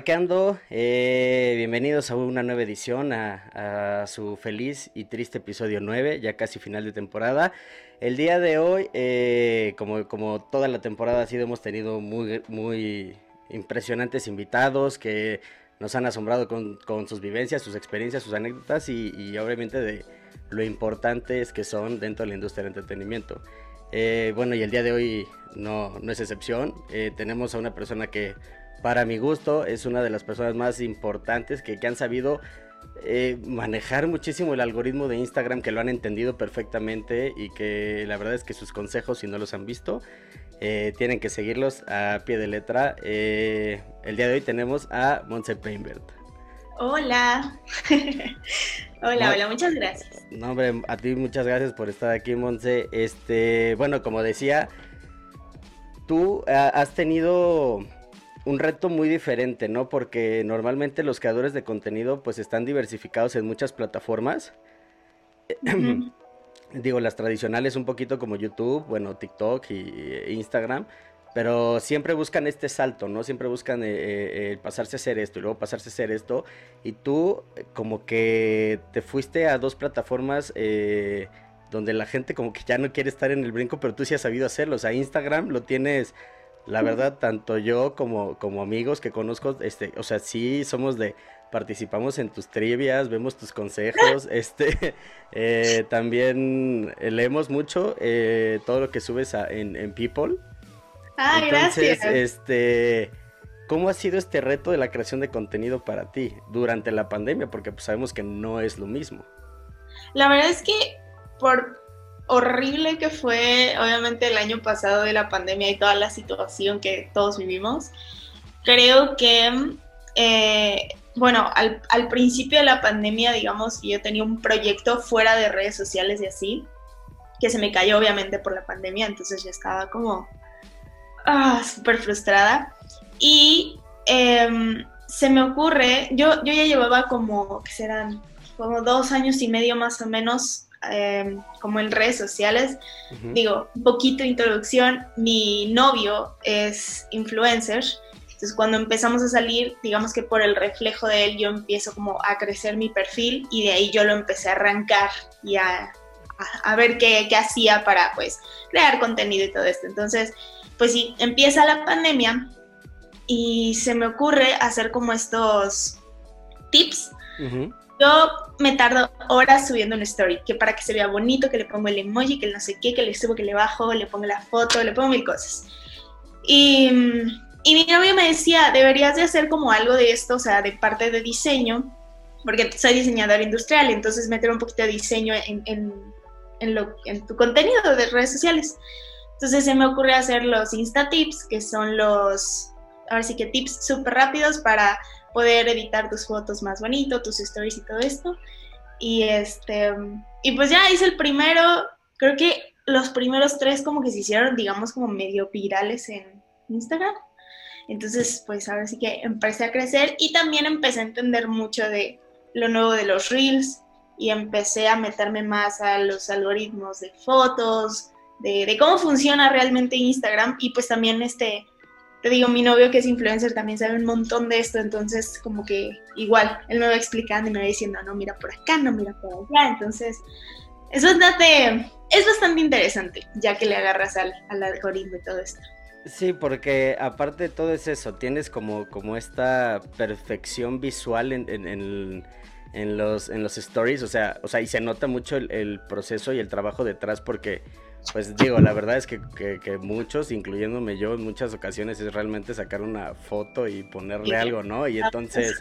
parqueando. Eh, bienvenidos a una nueva edición, a, su feliz y triste episodio 9, ya casi final de temporada. El día de hoy, eh, como, como toda la temporada ha sido, hemos tenido muy, muy impresionantes invitados que nos han asombrado con, sus vivencias, sus experiencias, sus anécdotas y, obviamente de lo importantes que son dentro de la industria del entretenimiento. Eh, bueno, y el día de hoy no, no es excepción. tenemos a una persona que para mi gusto, es una de las personas más importantes que, han sabido eh, manejar muchísimo el algoritmo de Instagram, que lo han entendido perfectamente y que la verdad es que sus consejos, si no los han visto, eh, tienen que seguirlos a pie de letra. Eh, el día de hoy tenemos a Montse Painbert. Hola. hola, hola, muchas gracias. No, hombre, a ti muchas gracias por estar aquí, Montse. Este, bueno, como decía, tú has tenido un reto muy diferente, ¿no? Porque normalmente los creadores de contenido pues están diversificados en muchas plataformas. Digo, las tradicionales un poquito como YouTube, bueno, TikTok y, e Instagram, pero siempre buscan este salto, ¿no? Siempre buscan eh, eh, pasarse a hacer esto y luego pasarse a hacer esto. Y tú eh, como que te fuiste a dos plataformas donde la gente como que ya no quiere estar en el brinco, pero tú sí has sabido hacerlo. O sea, Instagram lo tienes la verdad, tanto yo como, como amigos que conozco, este, o sea, sí somos de, participamos en tus trivias, vemos tus consejos, este, eh, también leemos mucho eh, todo lo que subes en, People. Ah, Entonces, gracias. este, ¿cómo ha sido este reto de la creación de contenido para ti durante la pandemia? Porque pues, sabemos que no es lo mismo. La verdad es que por horrible que fue, obviamente, el año pasado de la pandemia y toda la situación que todos vivimos, creo que, eh, bueno, al, principio de la pandemia, digamos, yo tenía un proyecto fuera de redes sociales y así, que se me cayó obviamente por la pandemia, entonces yo estaba como ah, súper frustrada. Y em, se me ocurre, yo, yo ya llevaba como, que serán? Como dos años y medio más o menos Em, como en redes sociales. Digo, un poquito de introducción, mi novio es influencer, entonces cuando empezamos a salir, digamos que por el reflejo de él yo empiezo como a crecer mi perfil y de ahí yo lo empecé a arrancar y a, a, ver qué, qué, hacía para pues crear contenido y todo esto. Entonces, pues sí, empieza la pandemia y se me ocurre hacer como estos tips yo me tardo horas subiendo una story, que para que se vea bonito, que le pongo el emoji, que no sé qué, que le subo, que le bajo, le pongo la foto, le pongo mil cosas. Y, y mi novio me decía, deberías de hacer como algo de esto, o sea, de parte de diseño, porque soy diseñador industrial, entonces meter un poquito de diseño en, en, en, lo, en tu contenido de redes sociales. Entonces se me ocurre hacer los Insta Tips, que son los, ahora sí que tips súper rápidos para poder editar tus fotos más bonito, tus stories y todo esto. Y este, y pues ya hice el primero, creo que los primeros tres como que se hicieron, digamos, como medio virales en Instagram. Entonces, pues ahora sí que empecé a crecer y también empecé a entender mucho de lo nuevo de los reels y empecé a meterme más a los algoritmos de fotos, de, de cómo funciona realmente Instagram y pues también este, te digo, mi novio que es influencer también sabe un montón de esto, entonces como que igual, él me va explicando y me va diciendo, no, mira por acá, no, mira por allá, entonces es bastante, es bastante interesante, ya que le agarras al, algoritmo y todo esto. Sí, porque aparte de todo es eso, tienes como, como esta perfección visual en, en, en, los, en los stories, o sea, o sea, y se nota mucho el proceso y el trabajo detrás porque pues digo, la verdad es que, muchos, incluyéndome yo, en muchas ocasiones es realmente sacar una foto y ponerle algo, ¿no? Y entonces,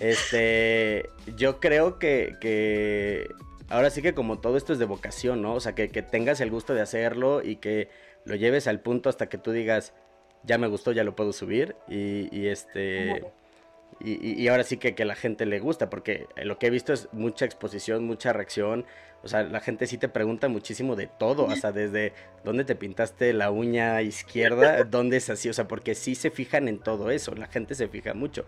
este, yo creo que, ahora sí que como todo esto es de vocación, ¿no? O sea, que, tengas el gusto de hacerlo y que lo lleves al punto hasta que tú digas, ya me gustó, ya lo puedo subir y, y este... Y, y, ahora sí que, que la gente le gusta, porque lo que he visto es mucha exposición, mucha reacción, o sea, la gente sí te pregunta muchísimo de todo, hasta desde dónde te pintaste la uña izquierda, dónde es así, o sea, porque sí se fijan en todo eso, la gente se fija mucho.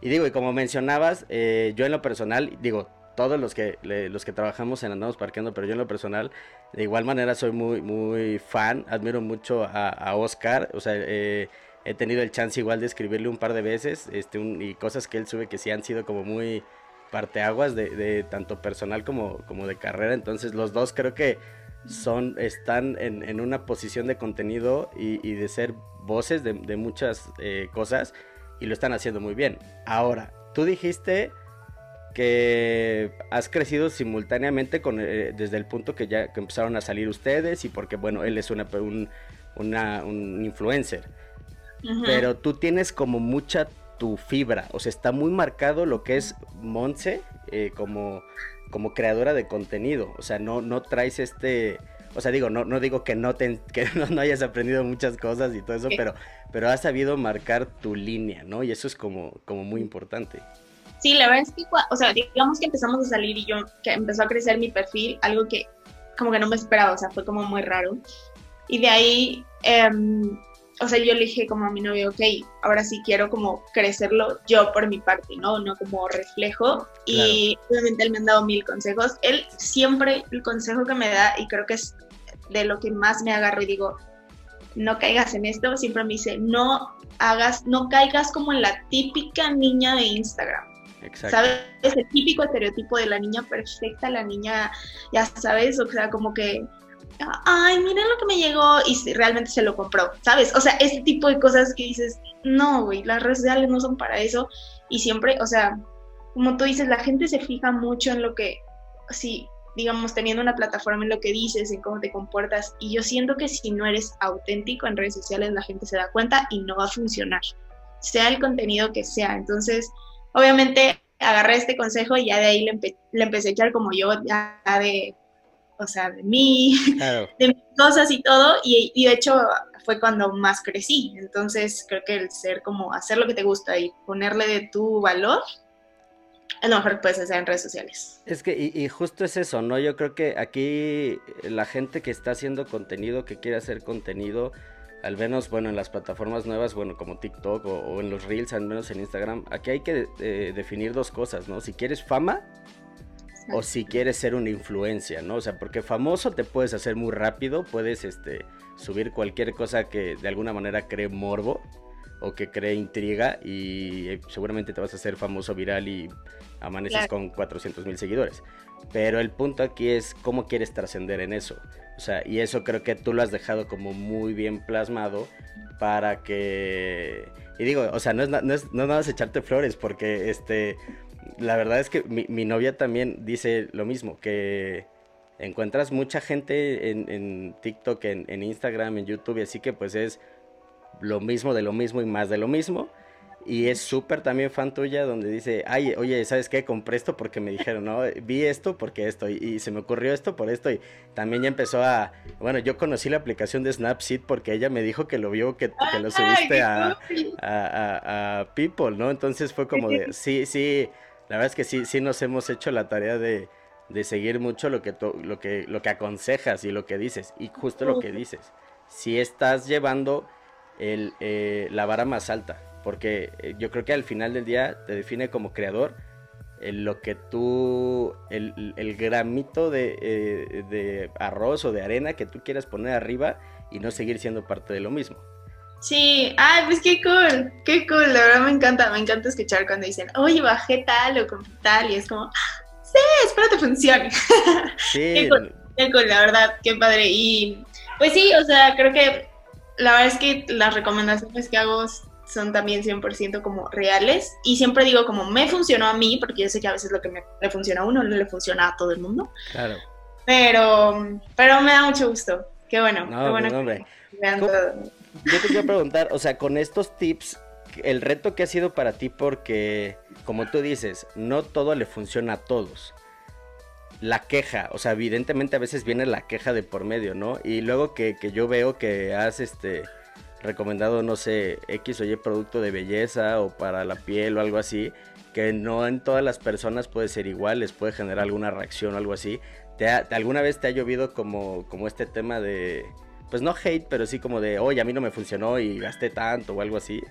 Y digo, y como mencionabas, eh, yo en lo personal, digo, todos los que, los que trabajamos en Andamos Parqueando, pero yo en lo personal, de igual manera soy muy, muy fan, admiro mucho a, Oscar, o sea, eh, he tenido el chance igual de escribirle un par de veces, este, y cosas que él sube que sí han sido como muy parteaguas de, de tanto personal como, como de carrera, entonces los dos creo que son, están en, una posición de contenido y, de ser voces de, muchas eh, cosas y lo están haciendo muy bien. Ahora, tú dijiste que has crecido simultáneamente con, eh, desde el punto que ya empezaron a salir ustedes y porque, bueno, él es una, un, un influencer. Pero tú tienes como mucha tu fibra, o sea, está muy marcado lo que es Monse eh, como, como creadora de contenido, o sea, no, no traes este, o sea, digo, no, no digo que no, te, que no, hayas aprendido muchas cosas y todo eso, pero, pero has sabido marcar tu línea, ¿no? Y eso es como, como muy importante. Sí, la verdad es que, o sea, digamos que empezamos a salir y yo, que empezó a crecer mi perfil, algo que como que no me esperaba, o sea, fue como muy raro. Y de ahí, em, o sea, yo le dije como a mi novio, ok, ahora sí quiero como crecerlo yo por mi parte, ¿no? No como reflejo. Y obviamente él me ha dado mil consejos. Él siempre, el consejo que me da, y creo que es de lo que más me agarro y digo, no caigas en esto, siempre me dice, no hagas, no caigas como en la típica niña de Instagram. Exacto. ¿Sabes? Ese típico estereotipo de la niña perfecta, la niña, ya sabes, o sea, como que, ay, miren lo que me llegó y realmente se lo compró, ¿sabes? O sea, ese tipo de cosas que dices, no, güey, las redes sociales no son para eso y siempre, o sea, como tú dices, la gente se fija mucho en lo que, sí, digamos, teniendo una plataforma en lo que dices, en cómo te comportas. Y yo siento que si no eres auténtico en redes sociales, la gente se da cuenta y no va a funcionar, sea el contenido que sea. Entonces, obviamente, agarré este consejo y ya de ahí le empecé a echar como yo, ya de, o sea, de mí, de mis cosas y todo. Y, y de hecho, fue cuando más crecí. Entonces, creo que el ser como hacer lo que te gusta y ponerle de tu valor es lo mejor que puedes hacer en redes sociales. Es que, y, justo es eso, ¿no? Yo creo que aquí la gente que está haciendo contenido, que quiere hacer contenido, al menos, bueno, en las plataformas nuevas, bueno, como TikTok o, en los Reels, al menos en Instagram, aquí hay que eh, definir dos cosas, ¿no? Si quieres fama o si quieres ser una influencia, ¿no? O sea, porque famoso te puedes hacer muy rápido, puedes, este, subir cualquier cosa que de alguna manera cree morbo o que cree intriga y eh, seguramente te vas a hacer famoso viral y amaneces con 400 mil seguidores. Pero el punto aquí es cómo quieres trascender en eso. O sea, y eso creo que tú lo has dejado como muy bien plasmado para que... Y digo, o sea, no es, no es, no nada más echarte flores, porque este, la verdad es que mi, novia también dice lo mismo, que encuentras mucha gente en, en TikTok, en, en Instagram, en YouTube, y así que pues es lo mismo de lo mismo y más de lo mismo. Y es súper también fan tuya donde dice, ay, oye, ¿sabes qué? Compré esto porque me dijeron, no, vi esto porque esto, y, se me ocurrió esto por esto, y también ya empezó a, bueno, yo conocí la aplicación de Snapseed porque ella me dijo que lo vio, que, que lo subiste a, a, a, People, ¿no? Entonces fue como de, sí, sí, la verdad es que sí, sí nos hemos hecho la tarea de, de seguir mucho lo que, lo, que, lo que aconsejas y lo que dices, y justo lo que dices, si estás llevando el, eh, la vara más alta porque eh, yo creo que al final del día te define como creador lo que tú, el, el gramito de, eh, de, arroz o de arena que tú quieras poner arriba y no seguir siendo parte de lo mismo. Sí, ay, pues qué cool, qué cool, la verdad me encanta, me encanta escuchar cuando dicen, oye, bajé tal o con tal, y es como, ah, sí, espero que funcione. Sí. qué, cool, qué cool, la verdad, qué padre. Y pues sí, o sea, creo que la verdad es que las recomendaciones que hago son también 100% como reales. Y siempre digo como me funcionó a mí, porque yo sé que a veces lo que me, le funciona a uno no le funciona a todo el mundo. Claro. Pero, pero me da mucho gusto. Qué bueno. qué bueno pues, Yo te quiero preguntar, o sea, con estos tips, el reto que ha sido para ti, porque, como tú dices, no todo le funciona a todos. La queja, o sea, evidentemente a veces viene la queja de por medio, ¿no? Y luego que, yo veo que has, este, recomendado, no sé, X o Y producto de belleza o para la piel o algo así, que no en todas las personas puede ser igual, les puede generar alguna reacción o algo así. ¿Te ¿Alguna vez te ha llovido como, como este tema de, pues no hate, pero sí como de, oye, a mí no me funcionó y gasté tanto o algo así?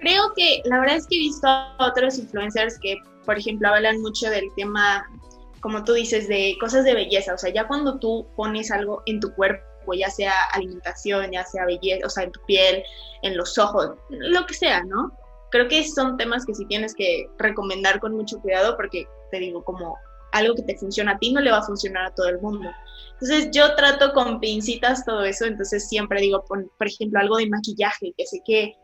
Creo que la verdad es que he visto a otros influencers que, por ejemplo, hablan mucho del tema, como tú dices, de cosas de belleza. O sea, ya cuando tú pones algo en tu cuerpo, ya sea alimentación, ya sea belleza, o sea, en tu piel, en los ojos, lo que sea, ¿no? Creo que son temas que sí tienes que recomendar con mucho cuidado porque te digo, como algo que te funciona a ti no le va a funcionar a todo el mundo. Entonces yo trato con pincitas todo eso, entonces siempre digo, por, por ejemplo, algo de maquillaje, que sé que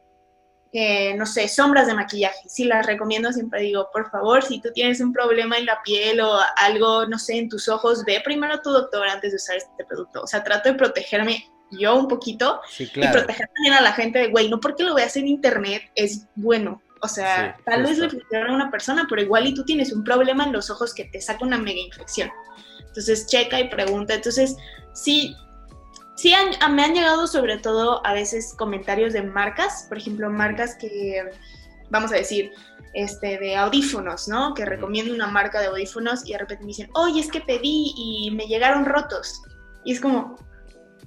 no sé, sombras de maquillaje. Si las recomiendo, siempre digo, por favor, si tú tienes un problema en la piel o algo, no sé, en tus ojos, ve primero a tu doctor antes de usar este producto. O sea, trato de protegerme yo un poquito y proteger también a la gente de, güey, no porque lo veas en internet es bueno. O sea, tal vez le funciona a una persona, pero igual y tú tienes un problema en los ojos que te saca una mega infección. Entonces, checa y pregunta. Entonces, sí, Sí, me han llegado sobre todo a veces comentarios de marcas, por ejemplo, marcas que, vamos a decir, este, de audífonos, ¿no? Que recomiendo una marca de audífonos y de repente me dicen, oye, es que pedí y me llegaron rotos. Y es como...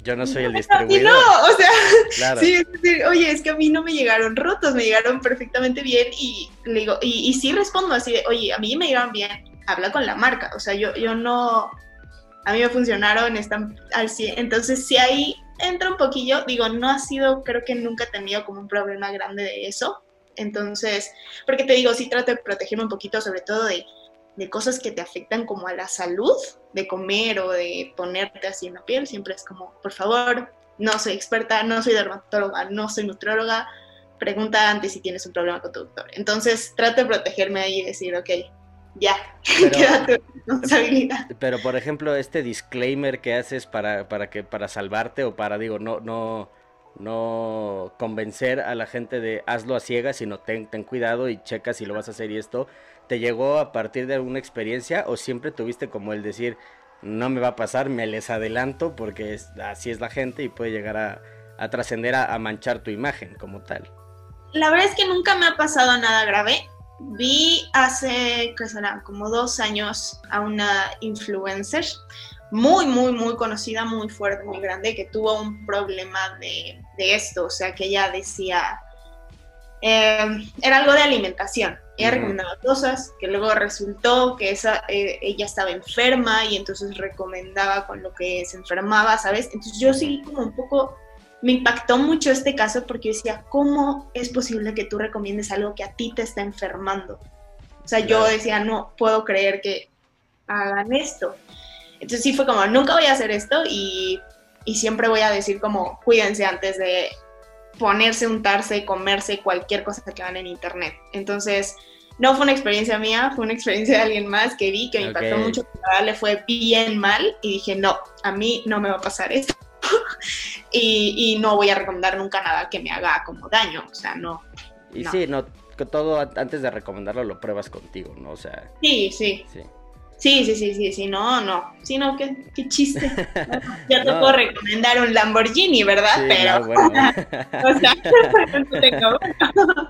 Yo no soy el distribuidor. No, o sea, sí, es decir, oye, es que a mí no me llegaron rotos, me llegaron perfectamente bien y le digo, y, y sí respondo así de, oye, a mí me llegaron bien, habla con la marca, o sea, yo, yo no, a mí me funcionaron, están al 100. Entonces, si ahí entra un poquillo, digo, no ha sido, creo que nunca he tenido como un problema grande de eso. Entonces, porque te digo, sí trato de protegerme un poquito, sobre todo de, de cosas que te afectan como a la salud, de comer o de ponerte así en la piel. Siempre es como, por favor, no soy experta, no soy dermatóloga, no soy nutrióloga. Pregunta antes si tienes un problema con tu doctor. Entonces, trato de protegerme ahí y decir, ok, ya, pero, responsabilidad. Pero por ejemplo, este disclaimer que haces para, para que, para salvarte o para digo, no, no, no convencer a la gente de hazlo a ciegas, sino ten, ten cuidado y checa si lo vas a hacer y esto, ¿te llegó a partir de alguna experiencia o siempre tuviste como el decir no me va a pasar, me les adelanto porque así es la gente y puede llegar a, trascender a, manchar tu imagen como tal? La verdad es que nunca me ha pasado nada grave vi hace, ¿qué será? Como dos años a una influencer muy, muy, muy conocida, muy fuerte, muy grande, que tuvo un problema de, esto, o sea, que ella decía, eh, era algo de alimentación. Ella recomendaba cosas que luego resultó que esa, eh, ella estaba enferma y entonces recomendaba con lo que se enfermaba, ¿sabes? Entonces yo seguí como un poco me impactó mucho este caso porque yo decía, ¿cómo es posible que tú recomiendes algo que a ti te está enfermando? O sea, yo decía, no puedo creer que hagan esto. Entonces sí fue como, nunca voy a hacer esto y, y siempre voy a decir como, cuídense antes de ponerse, untarse, comerse cualquier cosa que van en internet. Entonces, no fue una experiencia mía, fue una experiencia de alguien más que vi, que me impactó mucho, que le fue bien mal y dije, no, a mí no me va a pasar esto. y, no voy a recomendar nunca nada que me haga como daño, o sea, no. Y sí, no, que todo antes de recomendarlo lo pruebas contigo, ¿no? O sea. Sí, sí. Sí. Sí, sí, sí, sí, no, no, sí, no, qué, qué chiste. Ya te puedo recomendar un Lamborghini, ¿verdad? Pero, no, bueno. o sea,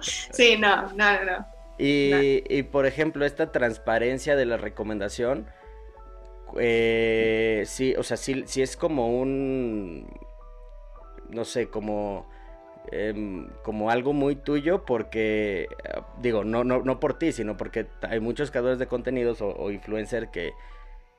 sí, no, no, no. Y, y, por ejemplo, esta transparencia de la recomendación, eh, sí, o sea, sí, sí es como un, no sé, como, em, como algo muy tuyo porque, digo, no, no, no por ti, sino porque hay muchos creadores de contenidos o, influencers que,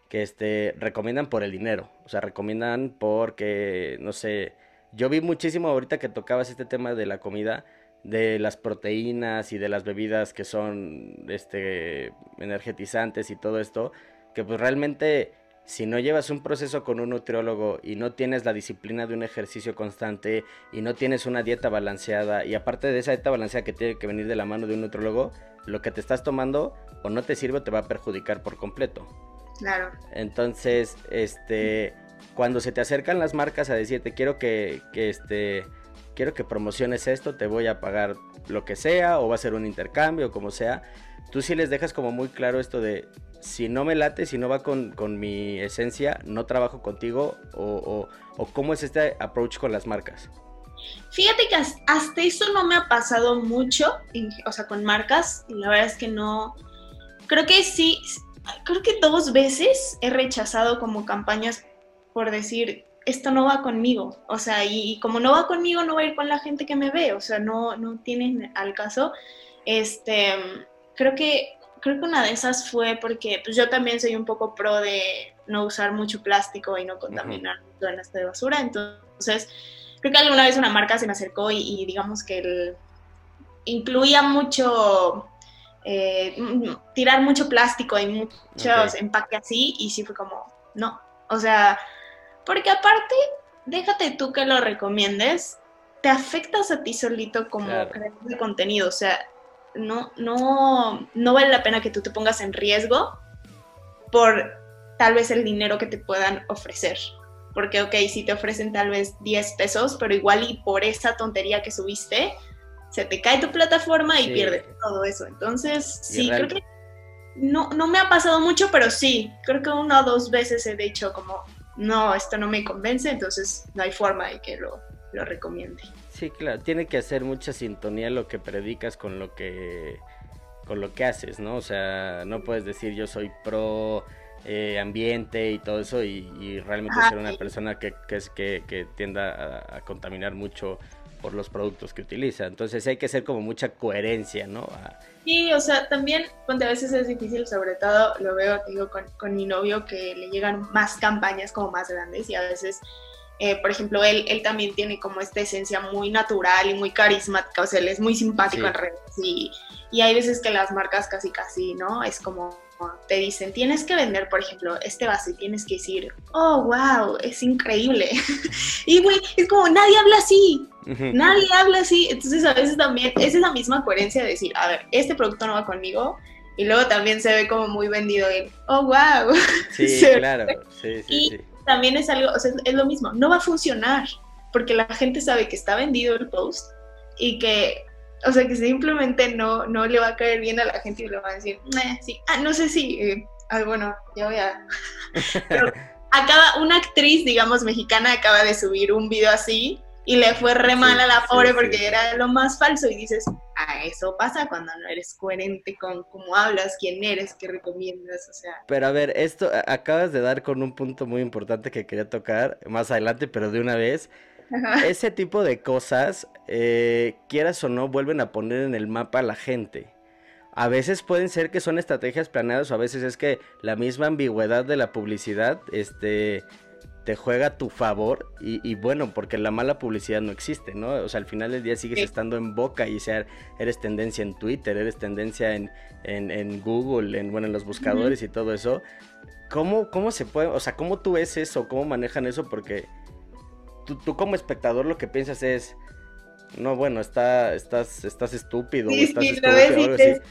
que este, recomiendan por el dinero, o sea, recomiendan porque, no sé, yo vi muchísimo ahorita que tocabas este tema de la comida, de las proteínas y de las bebidas que son este energetizantes y todo esto que pues realmente si no llevas un proceso con un nutriólogo y no tienes la disciplina de un ejercicio constante y no tienes una dieta balanceada y aparte de esa dieta balanceada que tiene que venir de la mano de un nutriólogo, lo que te estás tomando o no te sirve o te va a perjudicar por completo. Claro. Entonces, este, cuando se te acercan las marcas a decirte quiero que, que este, quiero que promociones esto, te voy a pagar lo que sea o va a ser un intercambio, como sea, tú sí les dejas como muy claro esto de si no me late, si no va con, mi esencia, no trabajo contigo o, cómo es este approach con las marcas. Fíjate que hasta eso no me ha pasado mucho, o sea, con marcas, y la verdad es que no, creo que sí, creo que dos veces he rechazado como campañas por decir, esto no va conmigo, o sea, y, como no va conmigo, no va a ir con la gente que me ve, o sea, no, no tienen al caso, este, creo que creo que una de esas fue porque pues yo también soy un poco pro de, no usar mucho plástico y no contaminar uh -huh. de basura. Entonces, creo que alguna vez una marca se me acercó y, y digamos que el, incluía mucho, eh, tirar mucho plástico y muchos okay. empaques así, y sí fue como, no, o sea, porque aparte, déjate tú que lo recomiendes, te afectas a ti solito como claro. creador de contenido, o sea, no, no, no vale la pena que tú te pongas en riesgo por tal vez el dinero que te puedan ofrecer. Porque, ok, si te ofrecen tal vez 10 pesos, pero igual y por esa tontería que subiste, se te cae tu plataforma y sí. pierdes todo eso. Entonces, sí, creo que no, no me ha pasado mucho, pero sí, creo que una o dos veces he dicho como, no, esto no me convence, entonces no hay forma de que lo, lo recomiende. Sí, claro, tiene que hacer mucha sintonía lo que predicas con lo que con lo que haces, ¿no? O sea, no puedes decir yo soy pro eh, ambiente y todo eso y, y realmente Ajá, ser una sí. persona que, que, es, que, que tienda a, a, contaminar mucho por los productos que utiliza. Entonces hay que hacer como mucha coherencia, ¿no? A... Sí, o sea, también cuando a veces es difícil, sobre todo lo veo, digo, con, con mi novio que le llegan más campañas como más grandes y a veces eh, por ejemplo, él, él también tiene como esta esencia muy natural y muy carismática, o sea, él es muy simpático sí. en redes y, y, hay veces que las marcas casi casi, ¿no? Es como te dicen, tienes que vender, por ejemplo, este vaso y tienes que decir, oh, wow, es increíble. y, güey, es como, nadie habla así, uh -huh. nadie habla así. Entonces, a veces también es esa misma coherencia de decir, a ver, este producto no va conmigo, y luego también se ve como muy vendido el, oh, wow. Sí, claro, sí, sí, y, sí también es algo, o sea, es lo mismo, no va a funcionar porque la gente sabe que está vendido el post y que, o sea, que simplemente no, no le va a caer bien a la gente y le va a decir, eh, sí, ah, no sé si, eh, bueno, ya voy a... Pero acaba, una actriz, digamos, mexicana acaba de subir un video así y le fue re mal a la pobre sí, porque sí. era lo más falso y dices, ah, eso pasa cuando no eres coherente con cómo hablas, quién eres, qué recomiendas, o sea. Pero a ver, esto acabas de dar con un punto muy importante que quería tocar más adelante, pero de una vez. Ajá. Ese tipo de cosas, eh, quieras o no, vuelven a poner en el mapa a la gente. A veces pueden ser que son estrategias planeadas o a veces es que la misma ambigüedad de la publicidad, este, te juega a tu favor y, y, bueno, porque la mala publicidad no existe, ¿no? O sea, al final del día sigues sí. estando en boca y sea, eres tendencia en Twitter, eres tendencia en, en, en Google, en, bueno, en los buscadores uh -huh. y todo eso. ¿Cómo, ¿Cómo se puede, o sea, cómo tú ves eso, cómo manejan eso? Porque tú, tú como espectador lo que piensas es, no, bueno, está, estás, estás estúpido, sí, estás sí, estúpido.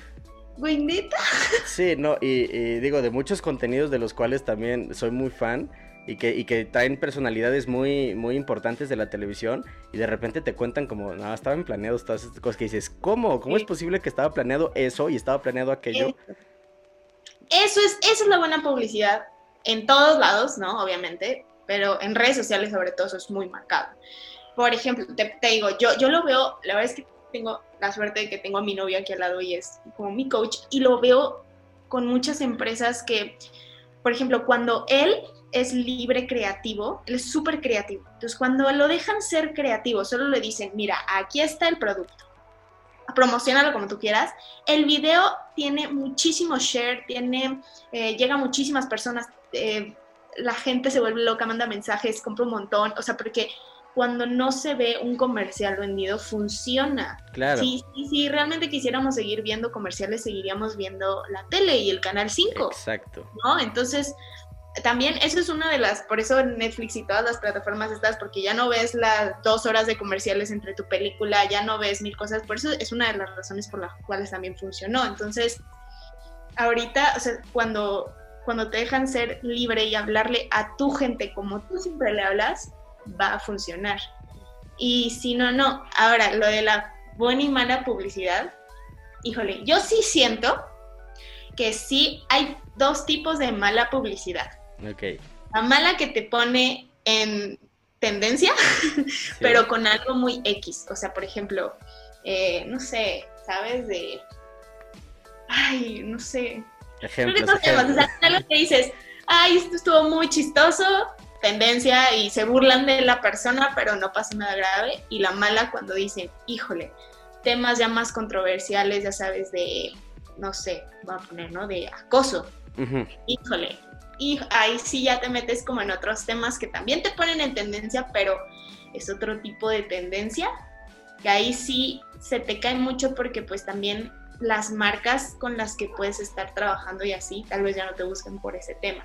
Güey, neta. Sí, no, y, y digo, de muchos contenidos de los cuales también soy muy fan, y que, y que traen personalidades muy, muy importantes de la televisión y de repente te cuentan como, no, estaban planeados todas estas cosas que dices, ¿cómo? ¿Cómo sí. es posible que estaba planeado eso y estaba planeado aquello? Eso es, eso es la buena publicidad en todos lados, ¿no? Obviamente, pero en redes sociales sobre todo eso es muy marcado. Por ejemplo, te, te digo, yo, yo lo veo, la verdad es que tengo la suerte de que tengo a mi novio aquí al lado y es como mi coach y lo veo con muchas empresas que, por ejemplo, cuando él es libre creativo, él es súper creativo. Entonces, cuando lo dejan ser creativo, solo le dicen, mira, aquí está el producto, promocionalo como tú quieras. El video tiene muchísimo share, tiene, eh, llega a muchísimas personas, eh, la gente se vuelve loca, manda mensajes, compra un montón, o sea, porque cuando no se ve un comercial vendido, funciona. Claro. Si, si, si realmente quisiéramos seguir viendo comerciales, seguiríamos viendo la tele y el canal 5. Exacto. ¿No? Entonces, también eso es una de las, por eso Netflix y todas las plataformas estas, porque ya no ves las dos horas de comerciales entre tu película, ya no ves mil cosas, por eso es una de las razones por las cuales también funcionó. Entonces, ahorita, o sea, cuando, cuando te dejan ser libre y hablarle a tu gente como tú siempre le hablas, va a funcionar. Y si no, no. Ahora, lo de la buena y mala publicidad, híjole, yo sí siento que sí hay dos tipos de mala publicidad. Okay. La mala que te pone en tendencia, sí. pero con algo muy X. O sea, por ejemplo, eh, no sé, ¿sabes? De. Ay, no sé. Ejemplos, Creo que ejemplos. O sea, algo que dices, ay, esto estuvo muy chistoso, tendencia, y se burlan de la persona, pero no pasa nada grave. Y la mala cuando dicen, híjole, temas ya más controversiales, ya sabes, de, no sé, voy a poner, ¿no? De acoso. Uh -huh. Híjole, y ahí sí ya te metes como en otros temas que también te ponen en tendencia, pero es otro tipo de tendencia, que ahí sí se te cae mucho porque pues también las marcas con las que puedes estar trabajando y así, tal vez ya no te busquen por ese tema.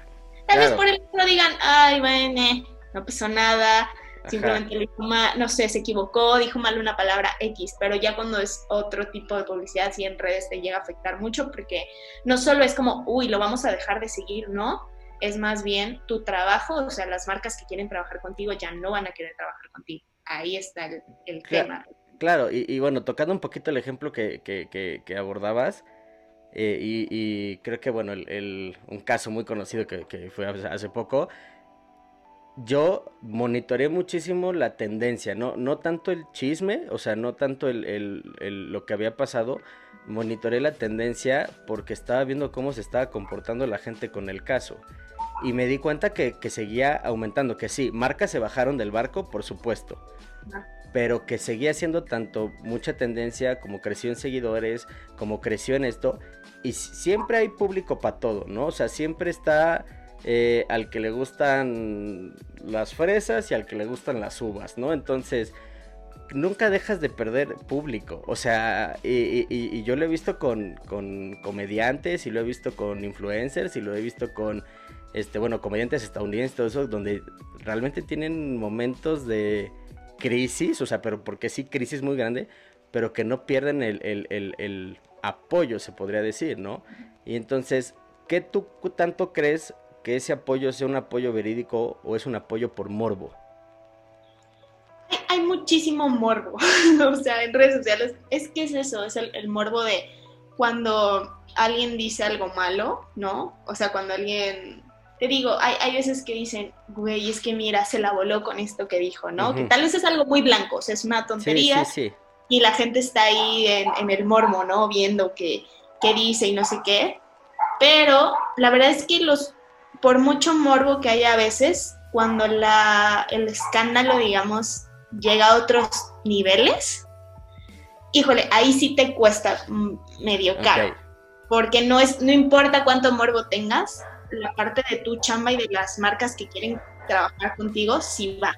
Tal vez por eso digan, ay, bueno, no pasó nada, simplemente dijo mal, no sé, se equivocó, dijo mal una palabra X, pero ya cuando es otro tipo de publicidad, sí en redes te llega a afectar mucho porque no solo es como, uy, lo vamos a dejar de seguir, ¿no? Es más bien tu trabajo, o sea, las marcas que quieren trabajar contigo ya no van a querer trabajar contigo. Ahí está el, tema. Claro, y, bueno, tocando un poquito el ejemplo que, que, abordabas, eh, y, creo que, bueno, el, un caso muy conocido que, fue hace poco, yo monitoreé muchísimo la tendencia, no, no tanto el chisme, o sea, no tanto el, lo que había pasado, monitoreé la tendencia porque estaba viendo cómo se estaba comportando la gente con el caso. Y me di cuenta que, que seguía aumentando, que sí, marcas se bajaron del barco, por supuesto pero que seguía siendo tanto mucha tendencia como creció en seguidores, como creció en esto, y siempre hay público para todo, ¿no? O sea, siempre está eh, al que le gustan las fresas y al que le gustan las uvas, ¿no? Entonces, nunca dejas de perder público, o sea, y, yo lo he visto con, comediantes y lo he visto con influencers y lo he visto con este, bueno, comediantes estadounidenses, todo eso, donde realmente tienen momentos de, crisis, o sea, pero porque sí, crisis muy grande, pero que no pierden el, apoyo, se podría decir, ¿no? Y entonces, ¿qué tú tanto crees que ese apoyo sea un apoyo verídico o es un apoyo por morbo? Hay, muchísimo morbo, o sea, en redes sociales, es que es eso, es el morbo de cuando alguien dice algo malo, ¿no? O sea, cuando alguien te digo, hay, hay veces que dicen, güey, es que mira, se la voló con esto que dijo, ¿no? Que tal vez es algo muy blanco, o sea, es una tontería. Sí, sí, y la gente está ahí en, el mormo, ¿no? Viendo qué, qué dice y no sé qué. Pero la verdad es que los, por mucho morbo que haya a veces, cuando la, el escándalo, digamos, llega a otros niveles, híjole, ahí sí te cuesta medio caro. Porque no, es, no importa cuánto morbo tengas, la parte de tu chamba y de las marcas que quieren trabajar contigo sí va.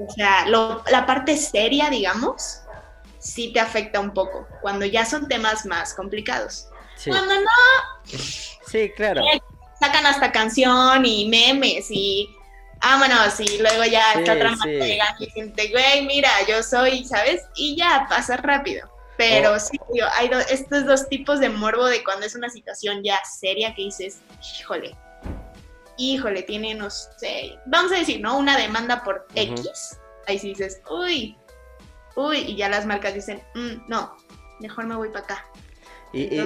O sea, la parte seria, digamos, sí te afecta un poco, cuando ya son temas más complicados. Cuando no... Sí, claro. Sacan hasta canción y memes y vámonos, y luego ya está otra sí. y gente, güey, mira, yo soy, ¿sabes? Y ya pasa rápido. Pero oh. sí, hay estos dos tipos de morbo de cuando es una situación ya seria que dices, híjole, híjole, tiene, no sé, vamos a decir, ¿no? Una demanda por X. Ahí sí dices, uy, uy, y ya las marcas dicen, mm, no, mejor me voy para acá. Y,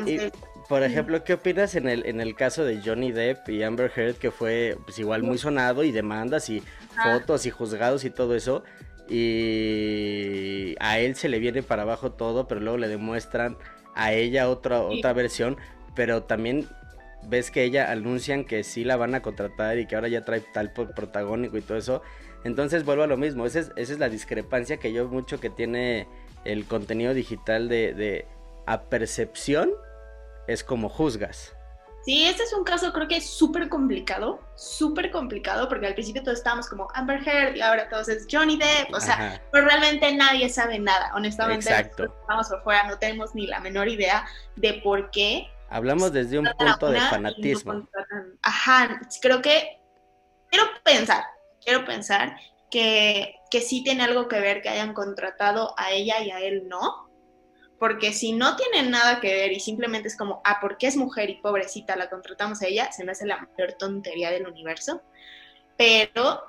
por ejemplo, ¿qué opinas en el, en el caso de Johnny Depp y Amber Heard, que fue pues igual muy sonado y demandas y fotos y juzgados y todo eso? y a él se le viene para abajo todo, pero luego le demuestran a ella otra, otra versión, pero también ves que ella anuncian que sí la van a contratar y que ahora ya trae tal protagónico y todo eso. Entonces vuelvo a lo mismo, esa es, esa es la discrepancia que yo mucho que tiene el contenido digital de, de a percepción es como juzgas. Sí, este es un caso creo que es súper complicado, súper complicado, porque al principio todos estábamos como Amber Heard y ahora todos es Johnny Depp, o sea, pero realmente nadie sabe nada, honestamente. Exacto. Estamos por fuera, no tenemos ni la menor idea de por qué. Hablamos desde un punto de fanatismo. Ajá, creo que quiero pensar, quiero pensar que, que sí tiene algo que ver que hayan contratado a ella y a él no, porque si no tiene nada que ver y simplemente es como, ah, porque es mujer y pobrecita la contratamos a ella, se me hace la mayor tontería del universo. Pero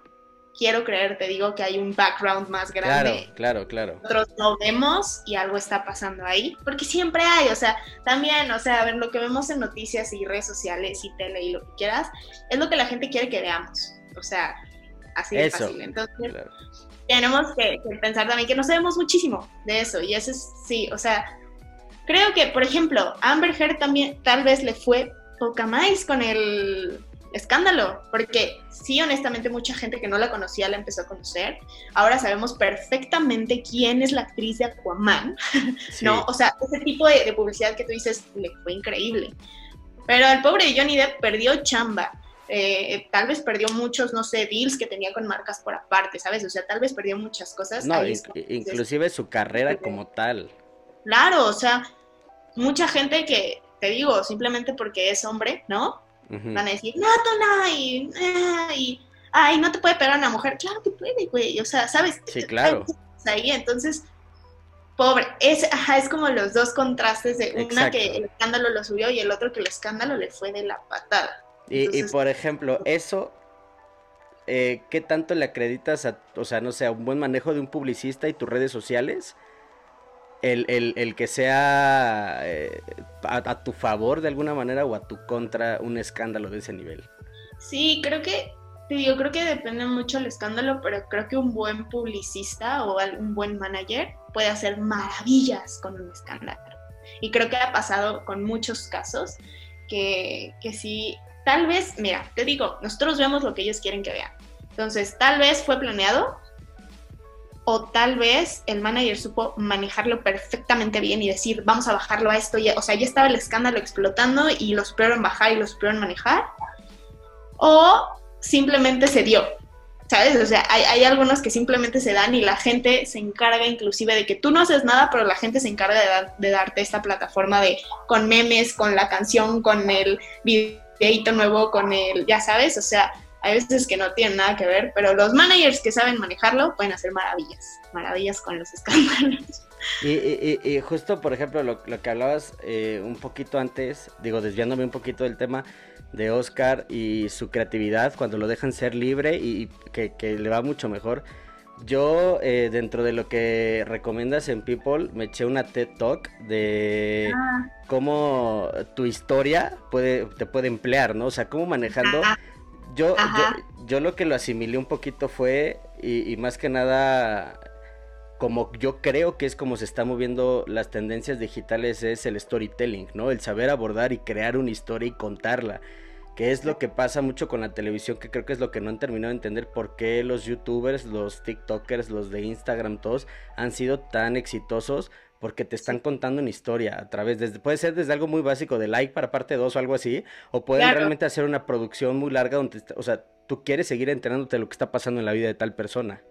quiero creer, te digo que hay un background más grande. Claro, claro, claro. Nosotros lo vemos y algo está pasando ahí, porque siempre hay, o sea, también, o sea, a ver, lo que vemos en noticias y redes sociales y tele y lo que quieras, es lo que la gente quiere que veamos. O sea, así de fácil. Entonces, tenemos que, pensar también que no sabemos muchísimo de eso. Y eso es, sí, o sea, creo que, por ejemplo, Amber Heard también tal vez le fue poca más con el escándalo, porque sí, honestamente, mucha gente que no la conocía la empezó a conocer. Ahora sabemos perfectamente quién es la actriz de Aquaman, ¿no? O sea, ese tipo de, de, publicidad que tú dices le fue increíble. Pero el pobre Johnny Depp perdió chamba, eh, tal vez perdió muchos, no sé, deals que tenía con marcas por aparte, ¿sabes? O sea, tal vez perdió muchas cosas. No, inclusive su carrera como tal. Claro, o sea, mucha gente que, te digo, simplemente porque es hombre, ¿no? Van a decir, no, tú no, y, ah, y, ay, no te puede pegar una mujer. Claro que puede, güey, o sea, ¿sabes? Sí, claro. Ahí, entonces, pobre, es, ajá, es como los dos contrastes de una que el escándalo lo subió y el otro que el escándalo le fue de la patada. Y, por ejemplo, eso, eh, ¿qué tanto le acreditas a, o sea, no sé, a un buen manejo de un publicista y tus redes sociales? El, el, que sea eh, a, tu favor de alguna manera o a tu contra un escándalo de ese nivel. Sí, creo que, yo creo que depende mucho el escándalo, pero creo que un buen publicista o un buen manager puede hacer maravillas con un escándalo. Y creo que ha pasado con muchos casos que, que sí tal vez, mira, te digo, nosotros vemos lo que ellos quieren que vean. Entonces, tal vez fue planeado o tal vez el manager supo manejarlo perfectamente bien y decir, vamos a bajarlo a esto. o sea, ya estaba el escándalo explotando y lo supieron bajar y lo supieron manejar. O simplemente se dio. ¿Sabes? O sea, hay, algunos que simplemente se dan y la gente se encarga inclusive de que tú no haces nada, pero la gente se encarga de, de darte esta plataforma de con memes, con la canción, con el video videito nuevo con el, ya sabes, o sea, hay veces que no tienen nada que ver, pero los managers que saben manejarlo pueden hacer maravillas, maravillas con los escándalos. Y, justo, por ejemplo, lo, que hablabas eh, un poquito antes, digo, desviándome un poquito del tema de Oscar y su creatividad, cuando lo dejan ser libre y, que, que le va mucho mejor. Yo, eh, dentro de lo que recomiendas en People, me eché una TED Talk de ah. cómo tu historia puede, te puede emplear, ¿no? O sea, cómo manejando. Yo, yo, lo que lo asimilé un poquito fue, y, y, más que nada, como yo creo que es como se están moviendo las tendencias digitales, es el storytelling, ¿no? El saber abordar y crear una historia y contarla que es lo que pasa mucho con la televisión, que creo que es lo que no han terminado de entender por qué los youtubers, los tiktokers, los de Instagram, todos han sido tan exitosos porque te están contando una historia a través de, puede ser desde algo muy básico de like para parte 2 o algo así, o pueden realmente hacer una producción muy larga donde, o sea, tú quieres seguir enterándote de lo que está pasando en la vida de tal persona.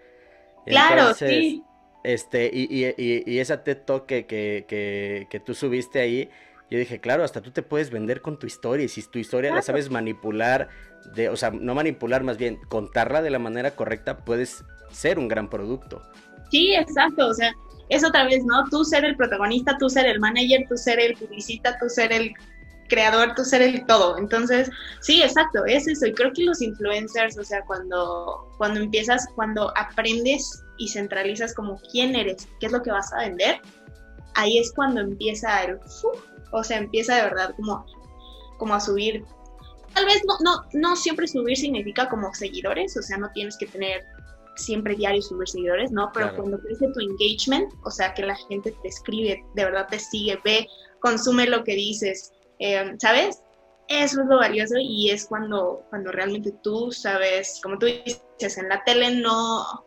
Claro, sí. Este, y, y, y, esa TED Talk que, que, que tú subiste ahí, yo dije, claro, hasta tú te puedes vender con tu historia y si tu historia la sabes manipular, de, o sea, no manipular, más bien contarla de la manera correcta, puedes ser un gran producto. Sí, exacto, o sea, es otra vez, ¿no? Tú ser el protagonista, tú ser el manager, tú ser el publicista, tú ser el creador, tú ser el todo. Entonces, sí, exacto, es eso. Y creo que los influencers, o sea, cuando, cuando empiezas, cuando aprendes y centralizas como quién eres, qué es lo que vas a vender, ahí es cuando empieza el... O sea, empieza de verdad como, como a subir. Tal vez no, no, no siempre subir significa como seguidores, o sea, no tienes que tener siempre diario subir seguidores, ¿no? Pero cuando crece tu engagement, o sea, que la gente te escribe, de verdad te sigue, ve, consume lo que dices, eh, ¿sabes? Eso es lo valioso y es cuando, cuando realmente tú sabes, como tú dices, en la tele no,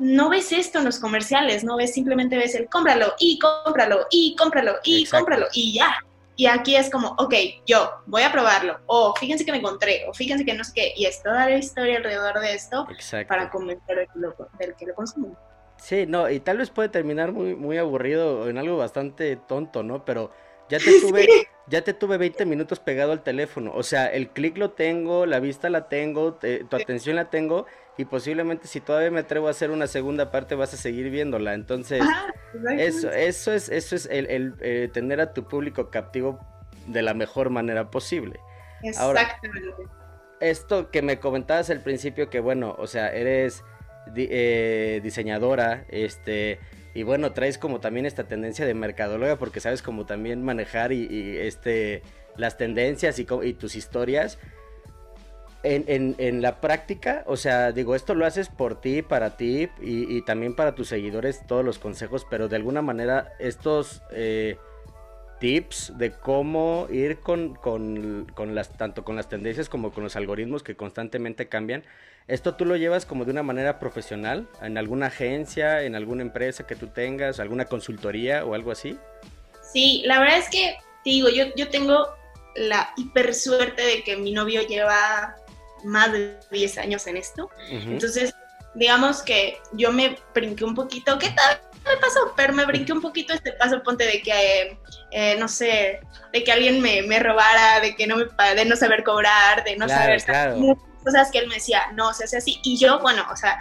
no ves esto en los comerciales, no ves, simplemente ves el cómpralo y cómpralo y cómpralo y cómpralo y ya. Y aquí es como, ok, yo voy a probarlo, o fíjense que me encontré, o fíjense que no sé qué, y es toda la historia alrededor de esto para convencer del que lo consume. Sí, no, y tal vez puede terminar muy, muy aburrido en algo bastante tonto, ¿no? Pero ya te tuve, ya te tuve 20 minutos pegado al teléfono. O sea, el clic lo tengo, la vista la tengo, tu atención la tengo y posiblemente si todavía me atrevo a hacer una segunda parte vas a seguir viéndola. Entonces, eso, eso es, eso es el, eh, tener a tu público captivo de la mejor manera posible. Exactamente. esto que me comentabas al principio, que bueno, o sea, eres eh, diseñadora, este, y bueno, traes como también esta tendencia de mercadóloga, porque sabes como también manejar y, este, las tendencias y, y tus historias en, en, la práctica, o sea, digo, esto lo haces por ti, para ti y, también para tus seguidores, todos los consejos, pero de alguna manera estos eh, tips de cómo ir con, con, con, las, tanto con las tendencias como con los algoritmos que constantemente cambian, ¿esto tú lo llevas como de una manera profesional? ¿En alguna agencia, en alguna empresa que tú tengas, alguna consultoría o algo así? Sí, la verdad es que, digo, yo, yo tengo la hiper suerte de que mi novio lleva más de 10 años en esto. Entonces, digamos que yo me brinqué un poquito, ¿qué tal? me pasó, pero me brinqué un poquito este paso, ponte de que, eh, no sé, de que alguien me, me, robara, de que no me de no saber cobrar, de no saber muchas cosas que él me decía, no, se hace así. Y yo, bueno, o sea,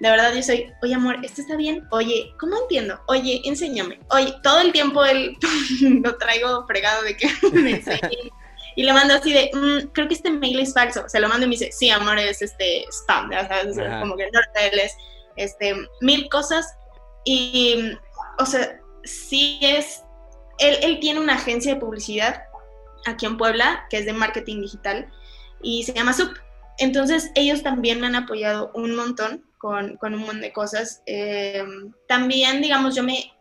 de verdad yo soy, oye amor, ¿esto está bien? Oye, ¿cómo entiendo? Oye, enséñame. Oye, todo el tiempo él lo traigo fregado de que me enseñe. Y le mando así de, mm, creo que este mail es falso. Se lo mando y me dice, sí, amor, es este spam. O sea, como que no, es este, mil cosas y, o sea, sí es, él, él tiene una agencia de publicidad aquí en Puebla, que es de marketing digital, y se llama SUP. Entonces, ellos también me han apoyado un montón con, con un montón de cosas. Eh, también, digamos, yo me...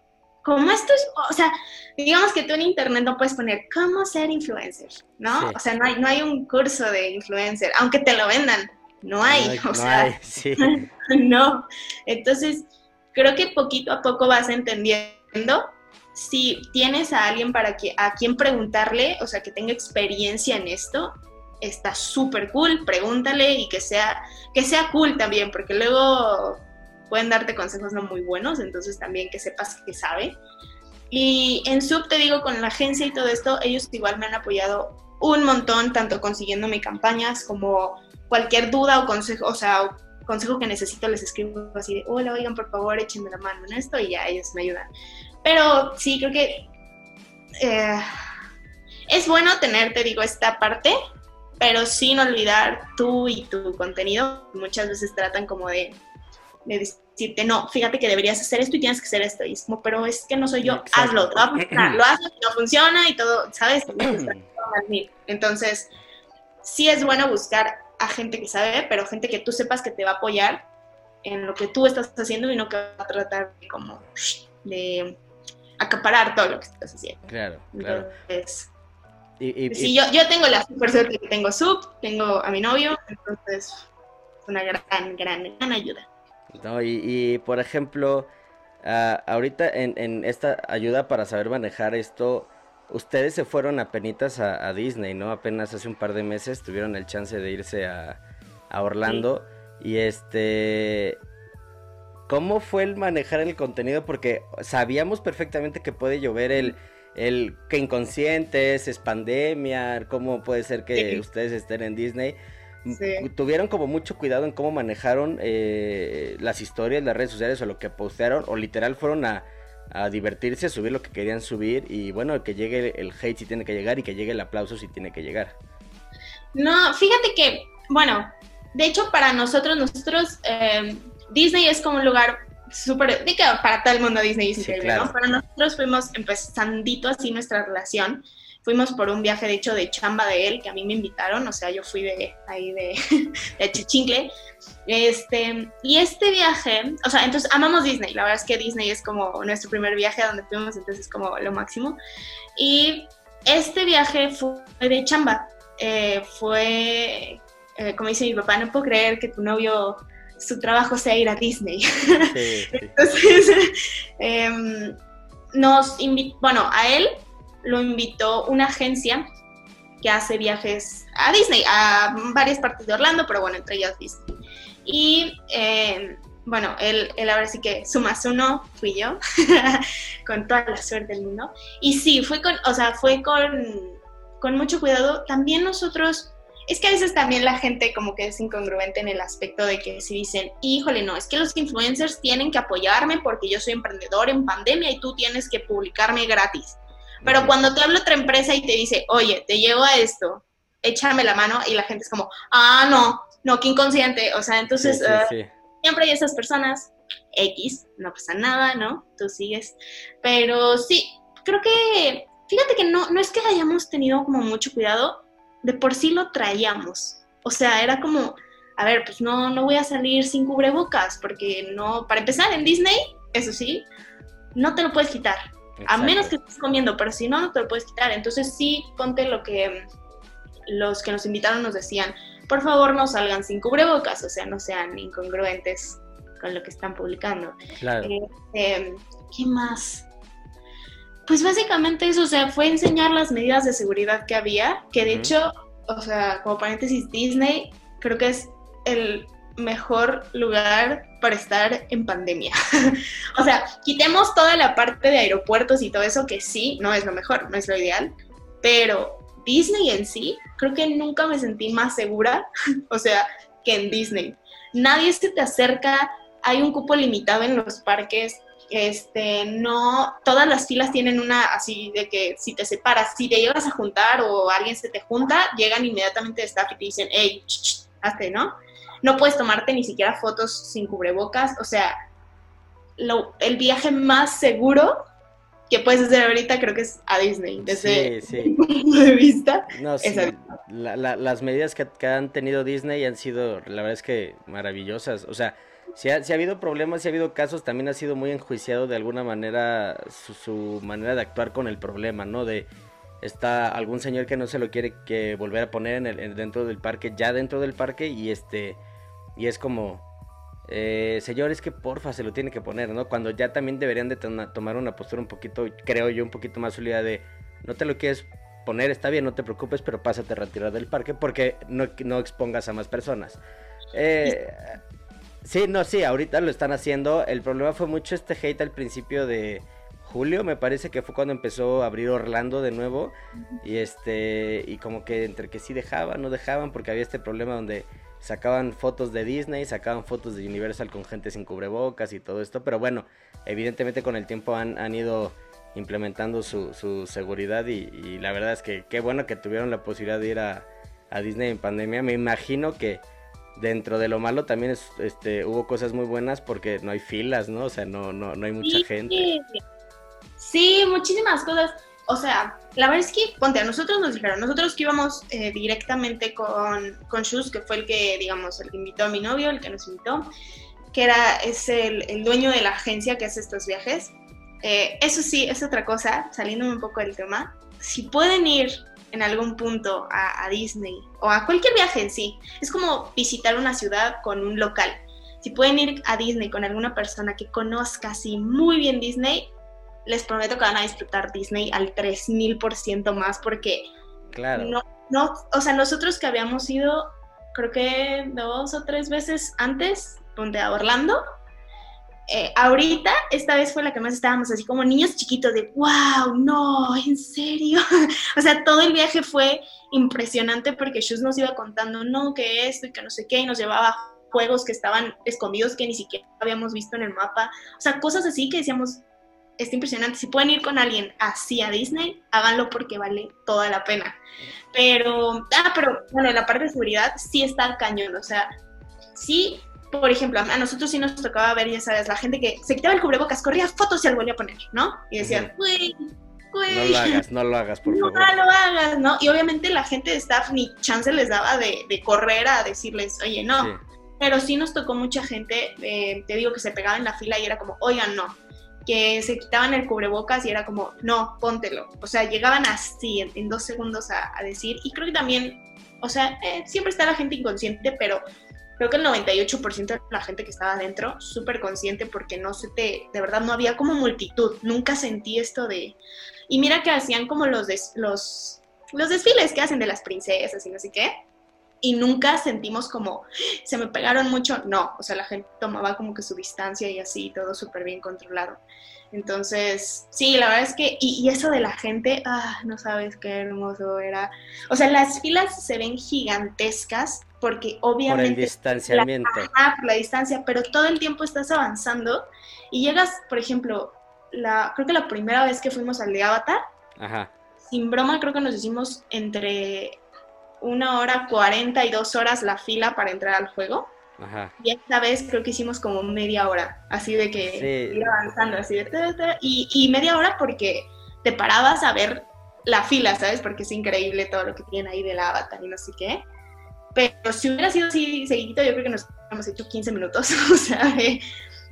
Como esto es, o sea, digamos que tú en internet no puedes poner cómo ser influencer, ¿no? O sea, no hay, no hay un curso de influencer, aunque te lo vendan, no hay, o sea, sí. no. Entonces, creo que poquito a poco vas entendiendo si tienes a alguien para que, a quien preguntarle, o sea, que tenga experiencia en esto, está súper cool, pregúntale y que sea, que sea cool también, porque luego pueden darte consejos no muy buenos, entonces también que sepas que sabe. Y en Sub, te digo, con la agencia y todo esto, ellos igual me han apoyado un montón, tanto consiguiéndome campañas como cualquier duda o consejo, o sea, consejo que necesito les escribo así de, hola, oigan, por favor, échenme la mano en esto y ya ellos me ayudan. Pero sí, creo que eh, es bueno tener, te digo, esta parte, pero sin olvidar tú y tu contenido. Muchas veces tratan como de, de decirte, no, fíjate que deberías hacer esto y tienes que hacer esto. Y es como, pero es que no soy yo, hazlo, lo haces, no funciona y todo, ¿sabes? Entonces, sí es bueno buscar a gente que sabe, pero gente que tú sepas que te va a apoyar en lo que tú estás haciendo y no que va a tratar de como de acaparar todo lo que estás haciendo. Claro, claro. Entonces, y, sí, yo, yo tengo la super suerte que tengo sub, tengo a mi novio, entonces es una gran, gran, gran ayuda. No, y, por ejemplo, uh, ahorita en, en esta ayuda para saber manejar esto, ustedes se fueron a penitas a, Disney, ¿no? Apenas hace un par de meses tuvieron el chance de irse a, Orlando. Y este... ¿Cómo fue el manejar el contenido? Porque sabíamos perfectamente que puede llover el, el que inconscientes, es pandemia, cómo puede ser que ustedes estén en Disney. Tuvieron como mucho cuidado en cómo manejaron eh, las historias, las redes sociales o lo que postearon, o literal fueron a, a divertirse, a subir lo que querían subir y bueno, que llegue el hate si tiene que llegar y que llegue el aplauso si tiene que llegar. No, fíjate que, bueno, de hecho para nosotros, nosotros, eh, Disney es como un lugar súper, que para todo el mundo Disney es increíble, ¿no? Para nosotros fuimos empezandito así nuestra relación fuimos por un viaje, de hecho, de chamba de él, que a mí me invitaron, o sea, yo fui de ahí de, de Chichingle. Este, y este viaje, o sea, entonces amamos Disney, la verdad es que Disney es como nuestro primer viaje a donde fuimos, entonces es como lo máximo. Y este viaje fue de chamba, eh, fue, eh, como dice mi papá, no puedo creer que tu novio su trabajo sea ir a Disney. Entonces, em, nos invitó, bueno, a él lo invitó una agencia que hace viajes a Disney, a varias partes de Orlando, pero bueno, entre ellas Disney. Y eh, bueno, él, él ahora sí que su más uno fui yo, con toda la suerte del mundo. Y sí, fue con, o sea, fue con, con mucho cuidado. También nosotros, es que a veces también la gente como que es incongruente en el aspecto de que si dicen, híjole, no, es que los influencers tienen que apoyarme porque yo soy emprendedor en pandemia y tú tienes que publicarme gratis. Pero cuando te habla otra empresa y te dice, oye, te llevo a esto, échame la mano, y la gente es como, ah, no, no, qué inconsciente. O sea, entonces, eh, siempre hay esas personas, X, no pasa nada, ¿no? Tú sigues. Pero sí, creo que, fíjate que no, no es que hayamos tenido como mucho cuidado, de por sí lo traíamos. O sea, era como, a ver, pues no, no voy a salir sin cubrebocas, porque no, para empezar en Disney, eso sí, no te lo puedes quitar. A menos que estés comiendo, pero si no, no te lo puedes quitar. Entonces sí, ponte lo que los que nos invitaron nos decían, por favor no salgan sin cubrebocas, o sea, no sean incongruentes con lo que están publicando. Claro. Este, ¿Qué más? Pues básicamente eso, o sea, fue enseñar las medidas de seguridad que había, que de hecho, o sea, como paréntesis, Disney creo que es el mejor lugar para estar en pandemia. o sea, quitemos toda la parte de aeropuertos y todo eso, que sí, no es lo mejor, no es lo ideal, pero Disney en sí, creo que nunca me sentí más segura, o sea, que en Disney. Nadie se te acerca, hay un cupo limitado en los parques, este, no, todas las filas tienen una así de que si te separas, si te llegas a juntar o alguien se te junta, llegan inmediatamente de staff y te dicen, hey, hazte, ¿no? No puedes tomarte ni siquiera fotos sin cubrebocas, o sea, el viaje más seguro que puedes hacer ahorita creo que es a Disney, desde sí, punto de vista. No, las medidas que, han tenido Disney han sido, la verdad es que maravillosas. O sea, si ha, ha habido problemas, si ha habido casos, también ha sido muy enjuiciado de alguna manera su, manera de actuar con el problema, ¿no? De está algún señor que no se lo quiere que volver a poner en el, dentro del parque, ya dentro del parque, y este, y es como eh, señores que porfa se lo tiene que poner, ¿no? Cuando ya también deberían de tomar una postura un poquito, creo yo, un poquito más sólida de no te lo quieres poner, está bien, no te preocupes, pero pásate a retirar del parque porque no, no expongas a más personas. Eh, sí, no, sí, ahorita lo están haciendo. El problema fue mucho este hate al principio de julio, me parece que fue cuando empezó a abrir Orlando de nuevo. Y este, y como que entre que sí dejaban, no dejaban, porque había este problema donde sacaban fotos de Disney, sacaban fotos de Universal con gente sin cubrebocas y todo esto, pero bueno, evidentemente con el tiempo han, han ido implementando su, su seguridad y, la verdad es que qué bueno que tuvieron la posibilidad de ir a, a, Disney en pandemia. Me imagino que dentro de lo malo también es, este, hubo cosas muy buenas porque no hay filas, ¿no? O sea, no, no, no hay mucha gente. Sí, muchísimas cosas o sea, la verdad es que, ponte, a nosotros nos dijeron, nosotros que íbamos eh, directamente con, con Shus, que fue el que, digamos, el que invitó a mi novio, el que nos invitó, que era, es el, dueño de la agencia que hace estos viajes. Eh, eso sí, es otra cosa, saliéndome un poco del tema. Si pueden ir en algún punto a, a, Disney o a cualquier viaje en sí, es como visitar una ciudad con un local. Si pueden ir a Disney con alguna persona que conozca así muy bien Disney, les prometo que van a disfrutar Disney al 3000% más porque claro. no, no, o sea, nosotros que habíamos ido, creo que dos o tres veces antes, donde a Orlando, eh, ahorita, esta vez fue la que más estábamos así como niños chiquitos de, wow, no, en serio. o sea, todo el viaje fue impresionante porque Shus nos iba contando, no, que esto y que no sé qué, y nos llevaba juegos que estaban escondidos que ni siquiera habíamos visto en el mapa. O sea, cosas así que decíamos, está impresionante. Si pueden ir con alguien así a Disney, háganlo porque vale toda la pena. Pero, ah, pero bueno, la parte de seguridad sí está cañón. O sea, sí, por ejemplo, a nosotros sí nos tocaba ver, ya sabes, la gente que se quitaba el cubrebocas, corría fotos y algo volvía a poner, ¿no? Y decían, güey, güey. No lo hagas, no lo hagas, por favor. No lo hagas, ¿no? Y obviamente la gente de staff ni chance les daba de, correr a decirles, oye, no. Pero sí nos tocó mucha gente, eh, te digo, que se pegaba en la fila y era como, oigan, no que se quitaban el cubrebocas y era como, no, póntelo. O sea, llegaban así en, dos segundos a, decir, y creo que también, o sea, eh, siempre está la gente inconsciente, pero creo que el 98% de la gente que estaba adentro, súper consciente porque no se te, de verdad no había como multitud, nunca sentí esto de... Y mira que hacían como los, los, los desfiles que hacen de las princesas y no sé qué y nunca sentimos como se me pegaron mucho, no, o sea, la gente tomaba como que su distancia y así, todo súper bien controlado. Entonces, sí, la verdad es que, y, eso de la gente, ah, no sabes qué hermoso era. O sea, las filas se ven gigantescas porque obviamente... Por el distanciamiento. La, por la distancia, pero todo el tiempo estás avanzando y llegas, por ejemplo, la, creo que la primera vez que fuimos al de Avatar, Ajá. sin broma creo que nos hicimos entre una hora cuarenta y dos horas la fila para entrar al juego. Ajá. Y esta vez creo que hicimos como media hora, así de que ir avanzando, así de... y, y media hora porque te parabas a ver la fila, ¿sabes? Porque es increíble todo lo que tiene ahí del avatar y no sé qué. Pero si hubiera sido así seguidito, yo creo que nos hubiéramos hecho 15 minutos, o sea, de,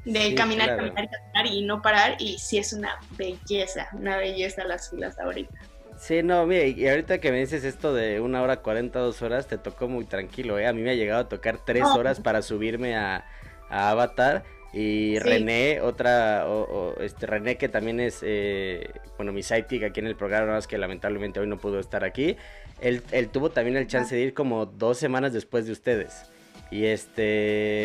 de caminar, caminar, caminar y no parar. Y sí es una belleza, una belleza las filas ahorita. Sí, no, mire, y ahorita que me dices esto de una hora cuarenta, dos horas, te tocó muy tranquilo, ¿eh? A mí me ha llegado a tocar tres horas para subirme a, Avatar. Y René, otra, este René que también es, eh, bueno, mi sidekick aquí en el programa, más que lamentablemente hoy no pudo estar aquí. Él, él tuvo también el chance de ir como dos semanas después de ustedes. Y este.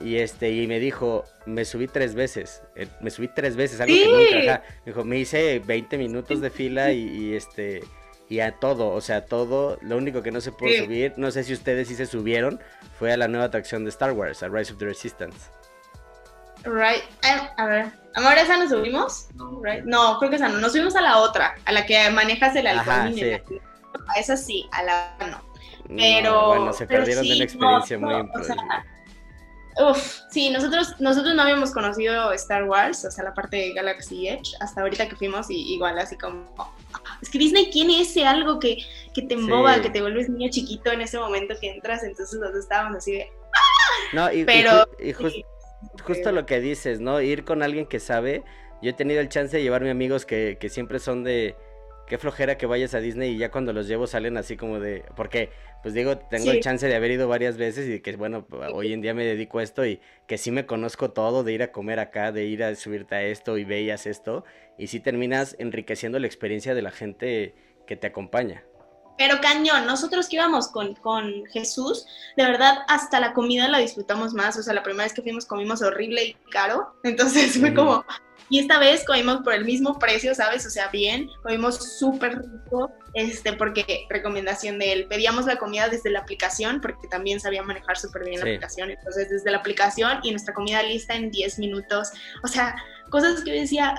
Y este, y me dijo, me subí tres veces. Eh, me subí tres veces, algo que nunca. Me dijo, me hice 20 minutos de fila y, este. Y a todo, o sea, todo. Lo único que no se pudo subir, no sé si ustedes sí se subieron, fue a la nueva atracción de Star Wars, a Rise of the Resistance. Right. Eh, a ver, ¿amor esa nos subimos? No, no, creo que esa no. Nos subimos a la otra, a la que manejas el alcohol. sí. A esa sí, a la no. Pero. bueno, se perdieron de una experiencia muy importante. uf, sí, nosotros, nosotros no habíamos conocido Star Wars, o sea, la parte de Galaxy Edge, hasta ahorita que fuimos, y igual así como. Es que Disney tiene ese algo que, que te emboba, que te vuelves niño chiquito en ese momento que entras, entonces nosotros estábamos así de. No, y, Pero, justo lo que dices, ¿no? Ir con alguien que sabe. Yo he tenido el chance de llevarme amigos que, que siempre son de qué flojera que vayas a Disney y ya cuando los llevo salen así como de, porque pues digo, tengo el chance de haber ido varias veces y que bueno, hoy en día me dedico a esto y que sí me conozco todo, de ir a comer acá, de ir a subirte a esto y veías esto y sí terminas enriqueciendo la experiencia de la gente que te acompaña. Pero cañón, nosotros que íbamos con, con Jesús, de verdad hasta la comida la disfrutamos más, o sea, la primera vez que fuimos comimos horrible y caro, entonces fue como, y esta vez comimos por el mismo precio, ¿sabes? O sea, bien, comimos súper rico, este, porque recomendación de él, pedíamos la comida desde la aplicación, porque también sabía manejar súper bien la aplicación, entonces desde la aplicación y nuestra comida lista en 10 minutos, o sea, cosas que yo decía,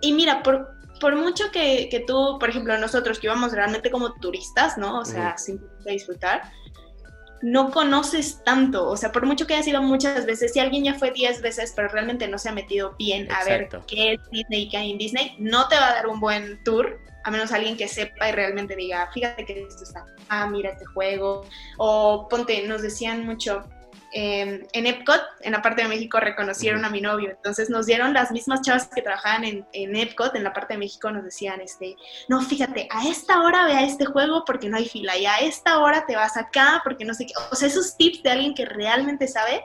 y mira, por, por mucho que, que tú, por ejemplo, nosotros que íbamos realmente como turistas, ¿no? O sea, sin disfrutar, no conoces tanto, o sea, por mucho que hayas ido muchas veces, si alguien ya fue 10 veces, pero realmente no se ha metido bien a ver qué es Disney y qué hay en Disney, no te va a dar un buen tour, a menos alguien que sepa y realmente diga, fíjate que esto está, ah, mira este juego, o ponte, nos decían mucho, Em, en Epcot, en la parte de México, reconocieron a mi novio. Entonces nos dieron las mismas chavas que trabajaban en, en, Epcot, en la parte de México, nos decían, este, no, fíjate, a esta hora ve a este juego porque no hay fila, y a esta hora te vas acá porque no sé qué. O sea, esos tips de alguien que realmente sabe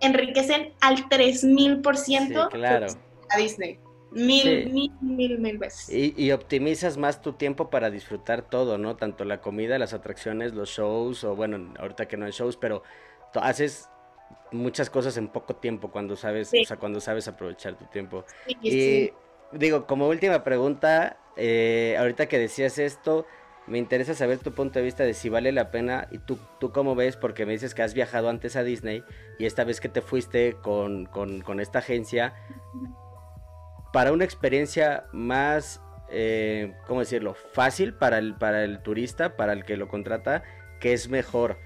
enriquecen al 3000% claro. a Disney. Mil, mil, mil, mil veces. Y, y, optimizas más tu tiempo para disfrutar todo, ¿no? Tanto la comida, las atracciones, los shows, o bueno, ahorita que no hay shows, pero haces muchas cosas en poco tiempo cuando sabes, o sea, cuando sabes aprovechar tu tiempo. y digo, como última pregunta, eh, ahorita que decías esto, me interesa saber tu punto de vista de si vale la pena y tú, tú cómo ves, porque me dices que has viajado antes a Disney y esta vez que te fuiste con, con, esta agencia, para una experiencia más, eh, ¿cómo decirlo?, fácil para el, para el turista, para el que lo contrata, ¿qué es mejor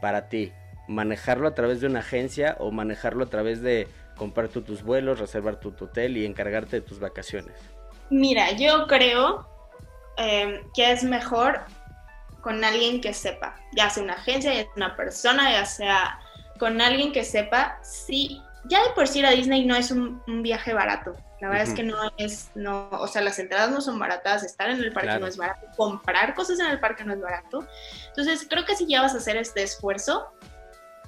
para ti? Manejarlo a través de una agencia o manejarlo a través de comprar tus vuelos, reservar tu, hotel y encargarte de tus vacaciones? Mira, yo creo em, que es mejor con alguien que sepa, ya sea una agencia, ya sea una persona, ya sea con alguien que sepa, sí, ya de por sí ir a Disney no es un, viaje barato. La verdad es que no es, no, o sea, las entradas no son baratas, estar en el parque no es barato, comprar cosas en el parque no es barato. Entonces, creo que si ya vas a hacer este esfuerzo,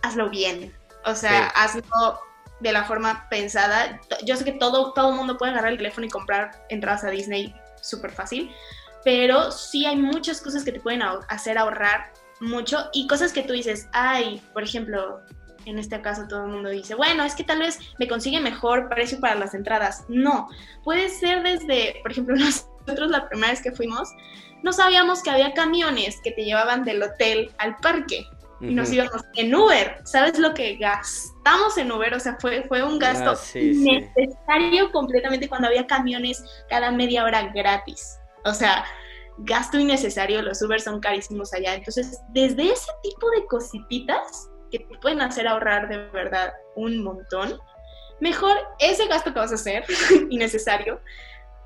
hazlo bien. O sea, hazlo de la forma pensada. Yo sé que todo todo el mundo puede agarrar el teléfono y comprar entradas a Disney súper fácil, pero sí hay muchas cosas que te pueden hacer ahorrar mucho y cosas que tú dices, ay, por ejemplo, en este caso todo el mundo dice, bueno, es que tal vez me consigue mejor precio para las entradas. No, puede ser desde, por ejemplo, nosotros la primera vez que fuimos, no sabíamos que había camiones que te llevaban del hotel al parque y nos íbamos en Uber. ¿Sabes lo que gastamos en Uber? O sea, fue, fue un gasto ah, innecesario completamente cuando había camiones cada media hora gratis. O sea, gasto innecesario, los Uber son carísimos allá. Entonces, desde ese tipo de cosititas que te pueden hacer ahorrar de verdad un montón, mejor ese gasto que vas a hacer, innecesario,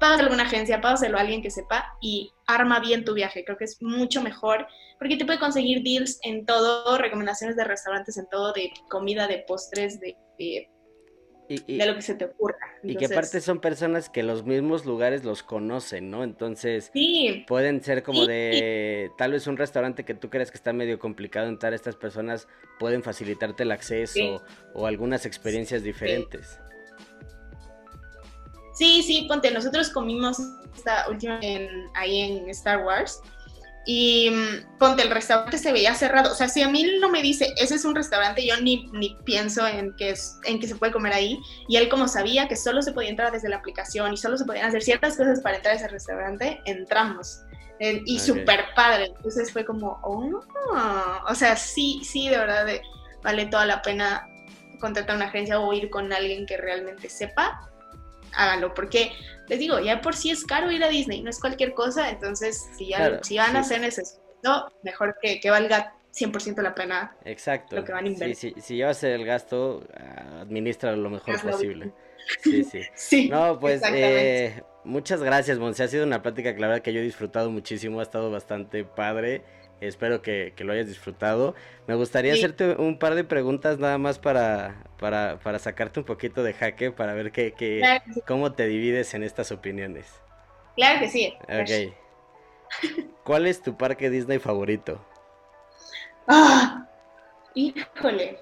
págaselo a alguna agencia, págaselo a alguien que sepa y arma bien tu viaje. Creo que es mucho mejor porque te puede conseguir deals en todo, recomendaciones de restaurantes en todo, de comida, de postres, de, de, lo que se te ocurra. y que aparte son personas que los mismos lugares los conocen, ¿no? Entonces, sí, pueden ser como de, tal vez un restaurante que tú creas que está medio complicado entrar, estas personas pueden facilitarte el acceso o algunas experiencias diferentes. Sí, sí, ponte, nosotros comimos esta última ahí en Star Wars y mm, ponte, el restaurante se veía cerrado. O sea, si a mí no me dice, ese es un restaurante, yo ni, ni pienso en que, es, en que se puede comer ahí. Y él como sabía que solo se podía entrar desde la aplicación y solo se podían hacer ciertas cosas para entrar a ese restaurante, entramos. y súper padre. Entonces fue como, oh, o sea, sí, sí, de verdad vale toda la pena contratar una agencia o ir con alguien que realmente sepa háganlo, porque les digo, ya por sí es caro ir a Disney, no es cualquier cosa, entonces si, ya, si van a hacer eso, mejor que, que valga 100% la pena Exacto. lo que van a invertir. Sí, sí, si llevas el gasto, administra lo mejor posible. Sí, sí. sí. No, pues eh, muchas gracias, Monse. Ha sido una plática que la verdad que yo he disfrutado muchísimo, ha estado bastante padre. Espero que, lo hayas disfrutado. Me gustaría hacerte un par de preguntas nada más para, para, para sacarte un poquito de jaque, para ver qué, cómo te divides en estas opiniones. Claro que sí. Ok. ¿Cuál es tu parque Disney favorito? Ah, híjole.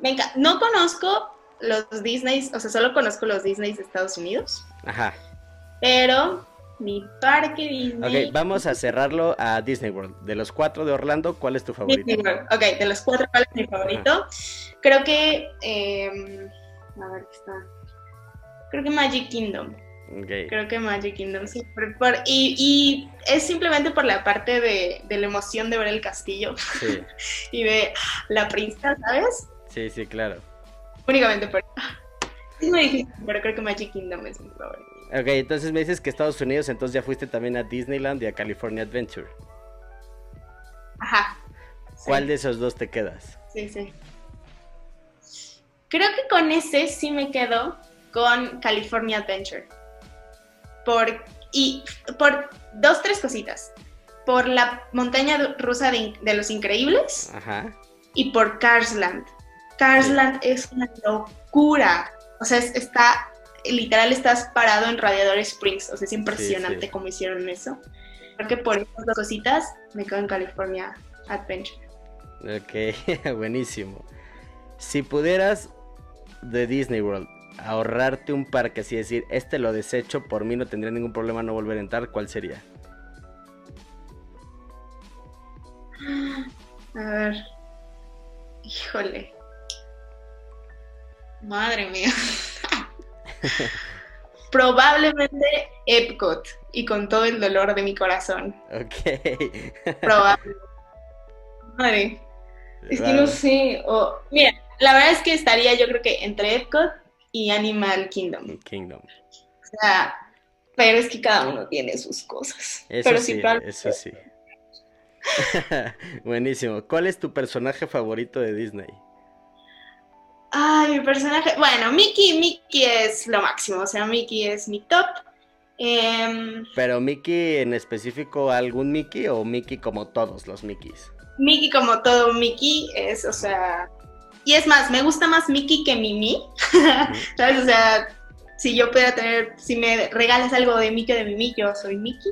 Venga, no conozco los Disney, o sea, solo conozco los Disney de Estados Unidos. Ajá. Pero mi parque Disney. Ok, vamos a cerrarlo a Disney World. De los cuatro de Orlando, ¿cuál es tu favorito? Disney World. Ok, de los cuatro, ¿cuál es mi favorito? Creo que. Eh, a ver, ¿qué está? Creo que Magic Kingdom. Okay. Creo que Magic Kingdom, sí. Por, y, y, es simplemente por la parte de, de la emoción de ver el castillo sí. y de la princesa, ¿sabes? Sí, sí, claro. Únicamente por. Es muy difícil, pero creo que Magic Kingdom es mi favorito. Ok, entonces me dices que Estados Unidos, entonces ya fuiste también a Disneyland y a California Adventure. Ajá. ¿Cuál de esos dos te quedas? Sí, sí. Creo que con ese sí me quedo con California Adventure. Por, y por dos, tres cositas. Por la montaña rusa de, los increíbles. Ajá. Y por Carsland. Carsland es una locura. O sea, está literal estás parado en Radiador Springs. O sea, es impresionante cómo hicieron eso. Creo que por esas dos cositas me quedo en California Adventure. Ok, buenísimo. Si pudieras de Disney World ahorrarte un parque, así decir, este lo desecho, por mí no tendría ningún problema no volver a entrar, ¿cuál sería? A ver. Híjole. Madre mía. Probablemente Epcot y con todo el dolor de mi corazón. Ok. Probablemente. Madre. Es que no sé. mira, la verdad es que estaría yo creo que entre Epcot y Animal Kingdom. Kingdom. O sea, pero es que cada uno tiene sus cosas. Eso pero sí, eso sí. Buenísimo. ¿Cuál es tu personaje favorito de Disney? Ay, mi personaje. Bueno, Mickey, Mickey es lo máximo. O sea, Mickey es mi top. Em, Pero Mickey en específico, ¿algún Mickey o Mickey como todos los Mickeys? Mickey como todo Mickey es, o sea. Y es más, me gusta más Mickey que Mimi. ¿Sabes? O sea, si yo pudiera tener, si me regalas algo de Mickey de Mimi, yo soy Mickey.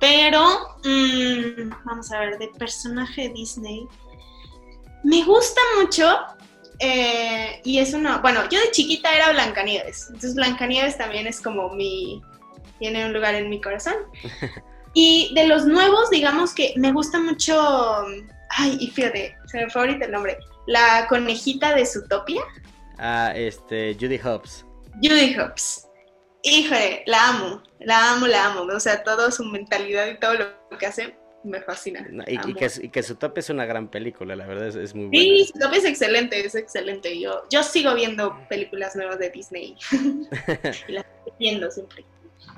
Pero, mm, vamos a ver, de personaje Disney. Me gusta mucho eh, y es uno, bueno, yo de chiquita era Blancanieves, entonces Blancanieves también es como mi, tiene un lugar en mi corazón. Y de los nuevos, digamos que me gusta mucho, ay, y fíjate, se me fue ahorita el nombre, la conejita de Zootopia. Ah, este, Judy Hobbs. Judy Hobbs. Híjole, la amo, la amo, la amo. O sea, toda su mentalidad y todo lo que hace me fascina. y, que, y, que, es una gran película, la verdad es, muy buena. Sí, su top es excelente, es excelente. Yo, yo sigo viendo películas nuevas de Disney y las estoy viendo siempre.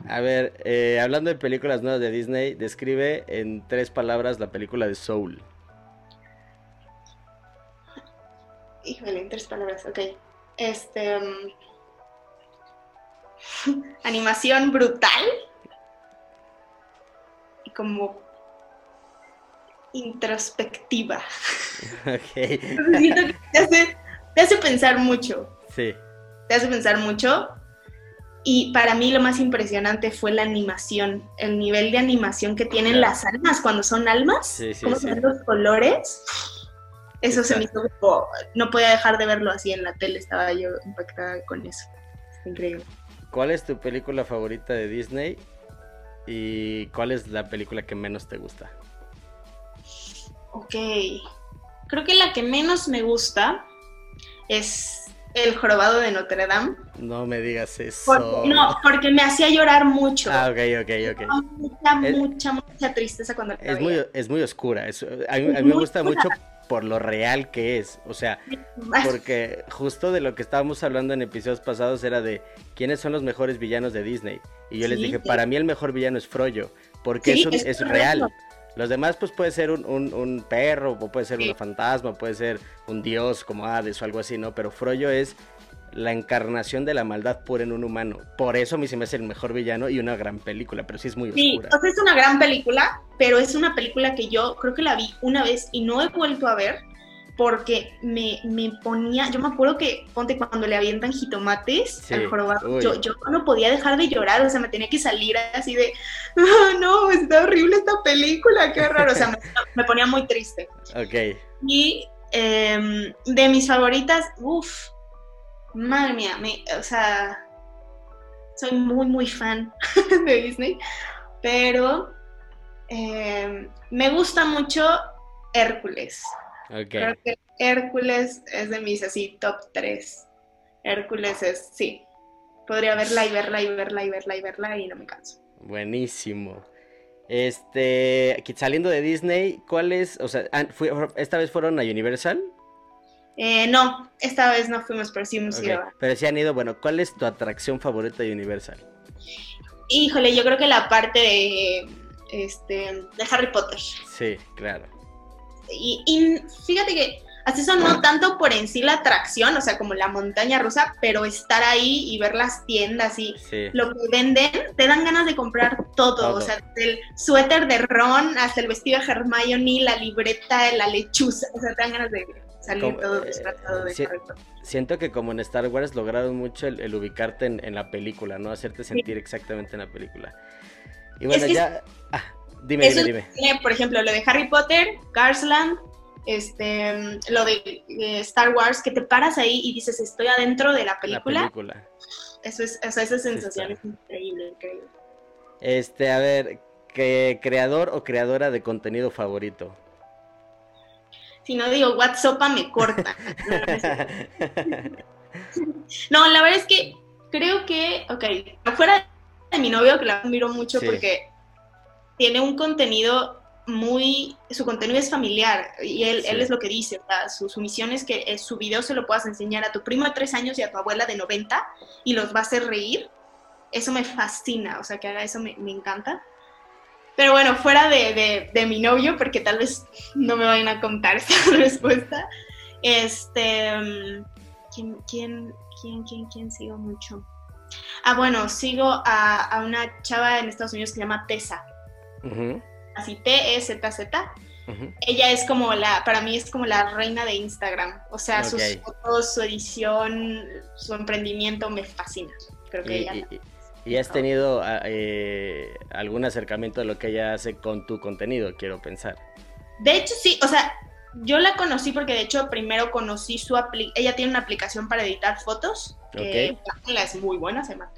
A ver, eh, hablando de películas nuevas de Disney, describe en tres palabras la película de Soul. Híjole, en tres palabras, ok. Este. Um, animación brutal. Y como introspectiva. Ok. te hace, pensar mucho. Sí. Te hace pensar mucho. Y para mí lo más impresionante fue la animación, el nivel de animación que tienen las almas cuando son almas, sí, sí, son los colores. Eso se me hizo no podía dejar de verlo así en la tele, estaba yo impactada con eso. increíble. ¿Cuál es tu película favorita de Disney y cuál es la película que menos te gusta? Ok, creo que la que menos me gusta es el jorobado de Notre Dame. No me digas eso. no, porque me hacía llorar mucho. Ah, ok, ok, ok. Mucha, mucha, mucha tristeza cuando es muy, es muy oscura. a mí, me gusta mucho por lo real que es. O sea, porque justo de lo que estábamos hablando en episodios pasados era de quiénes son los mejores villanos de Disney. Y yo les dije, para mí el mejor villano es Froyo, porque es, es real. Los demás, pues puede ser un, un, perro, o puede ser un fantasma, puede ser un dios como Hades o algo así, ¿no? Pero Froyo es la encarnación de la maldad pura en un humano. Por eso a mí se me hace el mejor villano y una gran película, pero sí es muy oscura. Sí, es una gran película, pero es una película que yo creo que la vi una vez y no he vuelto a ver porque me, me, ponía, yo me acuerdo que, ponte, cuando le avientan jitomates al jorobado, yo, yo, no podía dejar de llorar, o sea, me tenía que salir así de, oh, no, está horrible esta película, qué raro, o sea, me, ponía muy triste. Ok. Y em, de mis favoritas, uff, madre mía, me, o sea, soy muy, muy fan de Disney, pero em, me gusta mucho Hércules. Creo que Hércules es de mis así top 3. Hércules es, sí. Podría verla y verla y verla y verla y verla y no me canso. Buenísimo. Este, saliendo de Disney, ¿cuál es? O sea, ¿esta vez fueron a Universal? Eh, no, esta vez no fuimos, pero sí hemos ido. Pero sí han ido, bueno, ¿cuál es tu atracción favorita de Universal? Híjole, yo creo que la parte de, este, de Harry Potter. Sí, claro. Y, fíjate que hasta eso no tanto por en sí la atracción, o sea, como la montaña rusa, pero estar ahí y ver las tiendas y lo que venden, te dan ganas de comprar todo, o sea, del suéter de Ron hasta el vestido de Hermione, la libreta, la lechuza, o sea, te dan ganas de salir todo eh, disfrazado de Siento que como en Star Wars lograron mucho el, ubicarte en, la película, ¿no? Hacerte sentir exactamente en la película. Y bueno, ya... Ah, Dime, dime, dime. por ejemplo, lo de Harry Potter, Carsland, este, lo de Star Wars, que te paras ahí y dices, estoy adentro de la película. La película. Eso es, o sea, esa sensación es increíble, increíble. Este, a ver, ¿qué creador o creadora de contenido favorito? Si no digo WhatsApp me corta. no, la verdad es que creo que, ok, afuera de mi novio, que la admiro mucho porque tiene un contenido muy, su contenido es familiar y él, él es lo que dice, su, su, misión es que eh, su video se lo puedas enseñar a tu primo de tres años y a tu abuela de 90 y los va a hacer reír. Eso me fascina, o sea, que haga eso me, me encanta. Pero bueno, fuera de, de, de, mi novio, porque tal vez no me vayan a contar esta respuesta, este, ¿quién, quién, quién, quién, quién sigo mucho? Ah, bueno, sigo a, a una chava en Estados Unidos que se llama Tessa así T-E-Z-Z. Ella es como la, para mí es como la reina de Instagram. O sea, sus fotos, su edición, su emprendimiento me fascina. Creo que y, ella. Y, has tenido ah, eh, algún acercamiento de lo que ella hace con tu contenido, quiero pensar. De hecho, sí, o sea, yo la conocí porque de hecho primero conocí su ella tiene una aplicación para editar fotos, que es muy buena, se llama.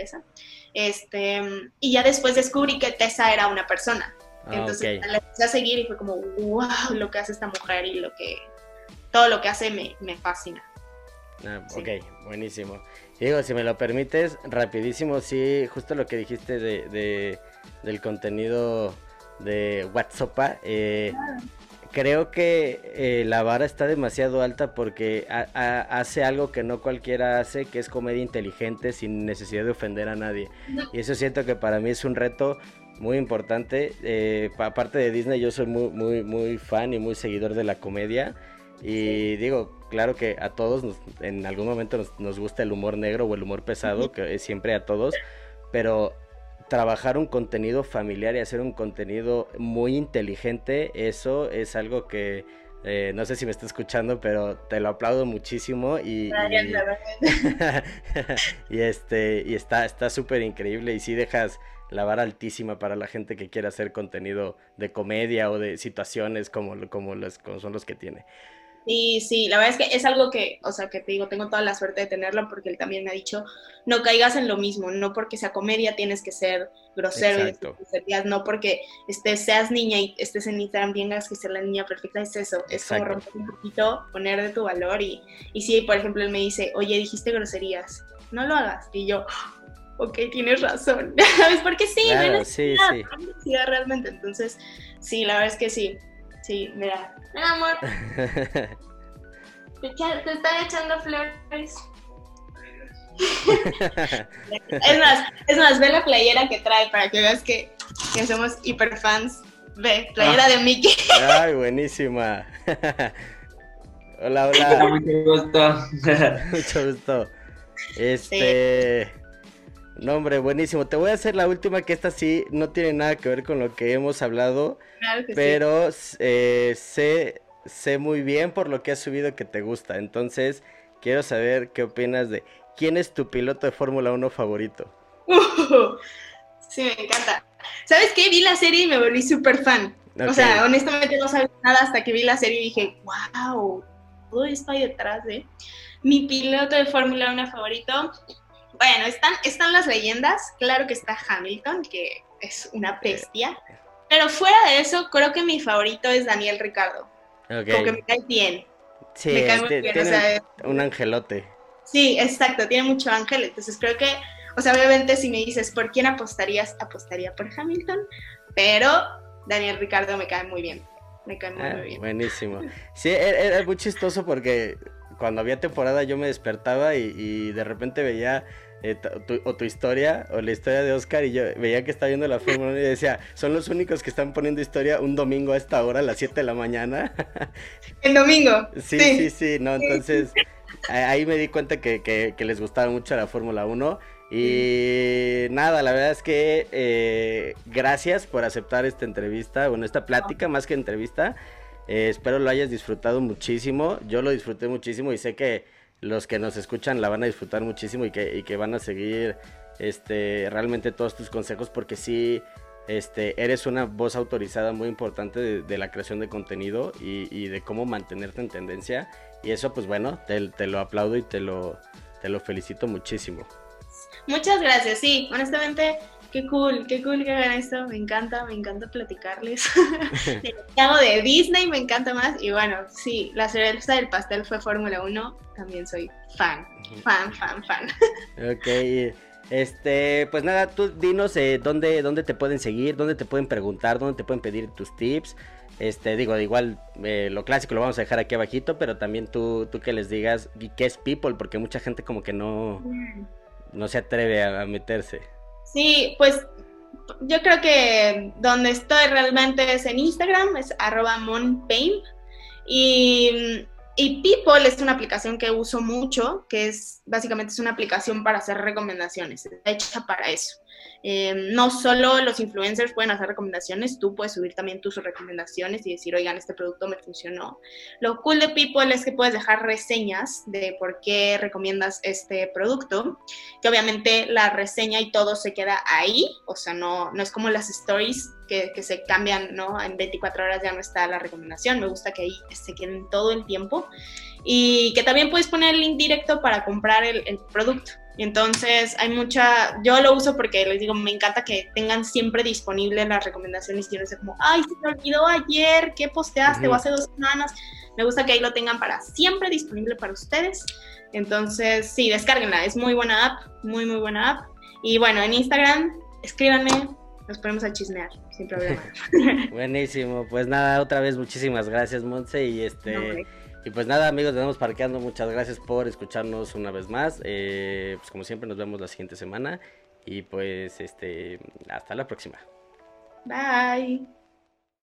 Este, y ya después descubrí que Tessa era una persona. Ah, Entonces la empecé a seguir y fue como, wow, lo que hace esta mujer y lo que todo lo que hace me, me fascina. Ah, ok, buenísimo. Diego, si me lo permites, rapidísimo, sí, justo lo que dijiste de, de del contenido de WhatsApp. Eh, creo que eh, la vara está demasiado alta porque hace algo que no cualquiera hace, que es comedia inteligente sin necesidad de ofender a nadie. Y eso siento que para mí es un reto muy importante. Eh, aparte de Disney, yo soy muy, muy, muy fan y muy seguidor de la comedia. Y digo, claro que a todos en algún momento nos, nos, gusta el humor negro o el humor pesado, que es siempre a todos, pero trabajar un contenido familiar y hacer un contenido muy inteligente, eso es algo que Eh, no sé si me está escuchando, pero te lo aplaudo muchísimo y, y, este y está súper increíble y sí dejas la vara altísima para la gente que quiere hacer contenido de comedia o de situaciones como, como, los, como son los que tiene. Sí, sí, la verdad es que es algo que, o sea, que te digo, tengo toda la suerte de tenerlo porque él también me ha dicho, no caigas en lo mismo, no porque sea comedia tienes que ser grosero y no porque estés, seas niña y estés en Instagram tengas que ser la niña perfecta, es eso, es como romper un poquito, poner de tu valor y, y si, por ejemplo, él me dice, oye, dijiste groserías, no lo hagas, y yo, ok, tienes razón, ¿sabes? Porque sí, claro, sí, sí. realmente, entonces, sí, la verdad es que sí, Sí, mira. Mira, amor. te, te están echando flores. es más, es más, ve la playera que trae para que veas que, que somos hiperfans. Ve, playera ah. de Mickey. Ay, buenísima. hola, hola. Mucho gusto. Mucho gusto. Este. No, hombre, buenísimo. Te voy a hacer la última, que esta sí no tiene nada que ver con lo que hemos hablado. pero eh, sé, sé muy bien por lo que has subido que te gusta. Entonces, quiero saber qué opinas de quién es tu piloto de Fórmula 1 favorito. sí, me encanta. ¿Sabes qué? Vi la serie y me volví súper fan. O sea, honestamente no sabía nada hasta que vi la serie y dije, wow, todo esto hay detrás de mi piloto de Fórmula 1 favorito. Bueno, están, están las leyendas, claro que está Hamilton, que es una bestia, pero fuera de eso, creo que mi favorito es Daniel Ricardo. Okay. Como que me cae bien. Sí, me cae muy bien, o sea, un angelote. Sí, exacto, tiene mucho ángel, entonces creo que, o sea, obviamente si me dices por quién apostarías, apostaría por Hamilton, pero Daniel Ricardo me cae muy bien. Me cae muy, ah, bien. Buenísimo. Sí, e, e, era, muy chistoso porque cuando había temporada yo me despertaba y de repente veía eh, o tu historia o la historia de Oscar y yo veía que estaba viendo la Fórmula 1 y decía, son los únicos que están poniendo historia un domingo a esta hora, a las 7 de la mañana. El domingo. Sí, sí, sí, no, entonces ahí me di cuenta que, les gustaba mucho la Fórmula 1 y nada, la verdad es que eh, gracias por aceptar esta entrevista, bueno, esta plática más que entrevista. Eh, espero lo hayas disfrutado muchísimo. Yo lo disfruté muchísimo y sé que los que nos escuchan la van a disfrutar muchísimo y que, y que van a seguir este, realmente todos tus consejos porque sí, este, eres una voz autorizada muy importante de, la creación de contenido y, de cómo mantenerte en tendencia. Y eso, pues bueno, te, te, lo aplaudo y te lo, te lo felicito muchísimo. Muchas gracias, sí, honestamente qué cool, qué cool que hagan esto, me encanta, me encanta platicarles. hago de Disney, me encanta más. Y bueno, sí, la cereza del pastel fue Fórmula 1, también soy fan, fan, fan, fan. ok, este, pues nada, tú dinos eh, dónde, dónde te pueden seguir, dónde te pueden preguntar, dónde te pueden pedir tus tips. Este, digo, igual eh, lo clásico lo vamos a dejar aquí abajito, pero también tú, tú que les digas qué es People, porque mucha gente como que no, mm. no se atreve a meterse. Sí, pues yo creo que donde estoy realmente es en Instagram, es arroba. Y, y People es una aplicación que uso mucho, que es básicamente es una aplicación para hacer recomendaciones, está hecha para eso. Eh, no solo los influencers pueden hacer recomendaciones, tú puedes subir también tus recomendaciones y decir, oigan, este producto me funcionó. Lo cool de People es que puedes dejar reseñas de por qué recomiendas este producto, que obviamente la reseña y todo se queda ahí, o sea, no, no es como las stories que, que, se cambian, ¿no? En 24 horas ya no está la recomendación, me gusta que ahí se queden todo el tiempo y que también puedes poner el link directo para comprar el, el producto. Entonces hay mucha, yo lo uso porque les digo, me encanta que tengan siempre disponibles las recomendaciones y no sé como, ay, se me olvidó ayer, ¿qué posteaste? O hace dos semanas. Me gusta que ahí lo tengan para siempre disponible para ustedes. Entonces, sí, descárguenla, es muy buena app, muy, muy buena app. Y bueno, en Instagram, escríbanme, nos ponemos a chismear, sin problema. Buenísimo, pues nada, otra vez muchísimas gracias, Monse, y este... Y pues nada, amigos, nos vemos parqueando. Muchas gracias por escucharnos una vez más. Eh, pues como siempre, nos vemos la siguiente semana. Y pues, este, hasta la próxima. Bye.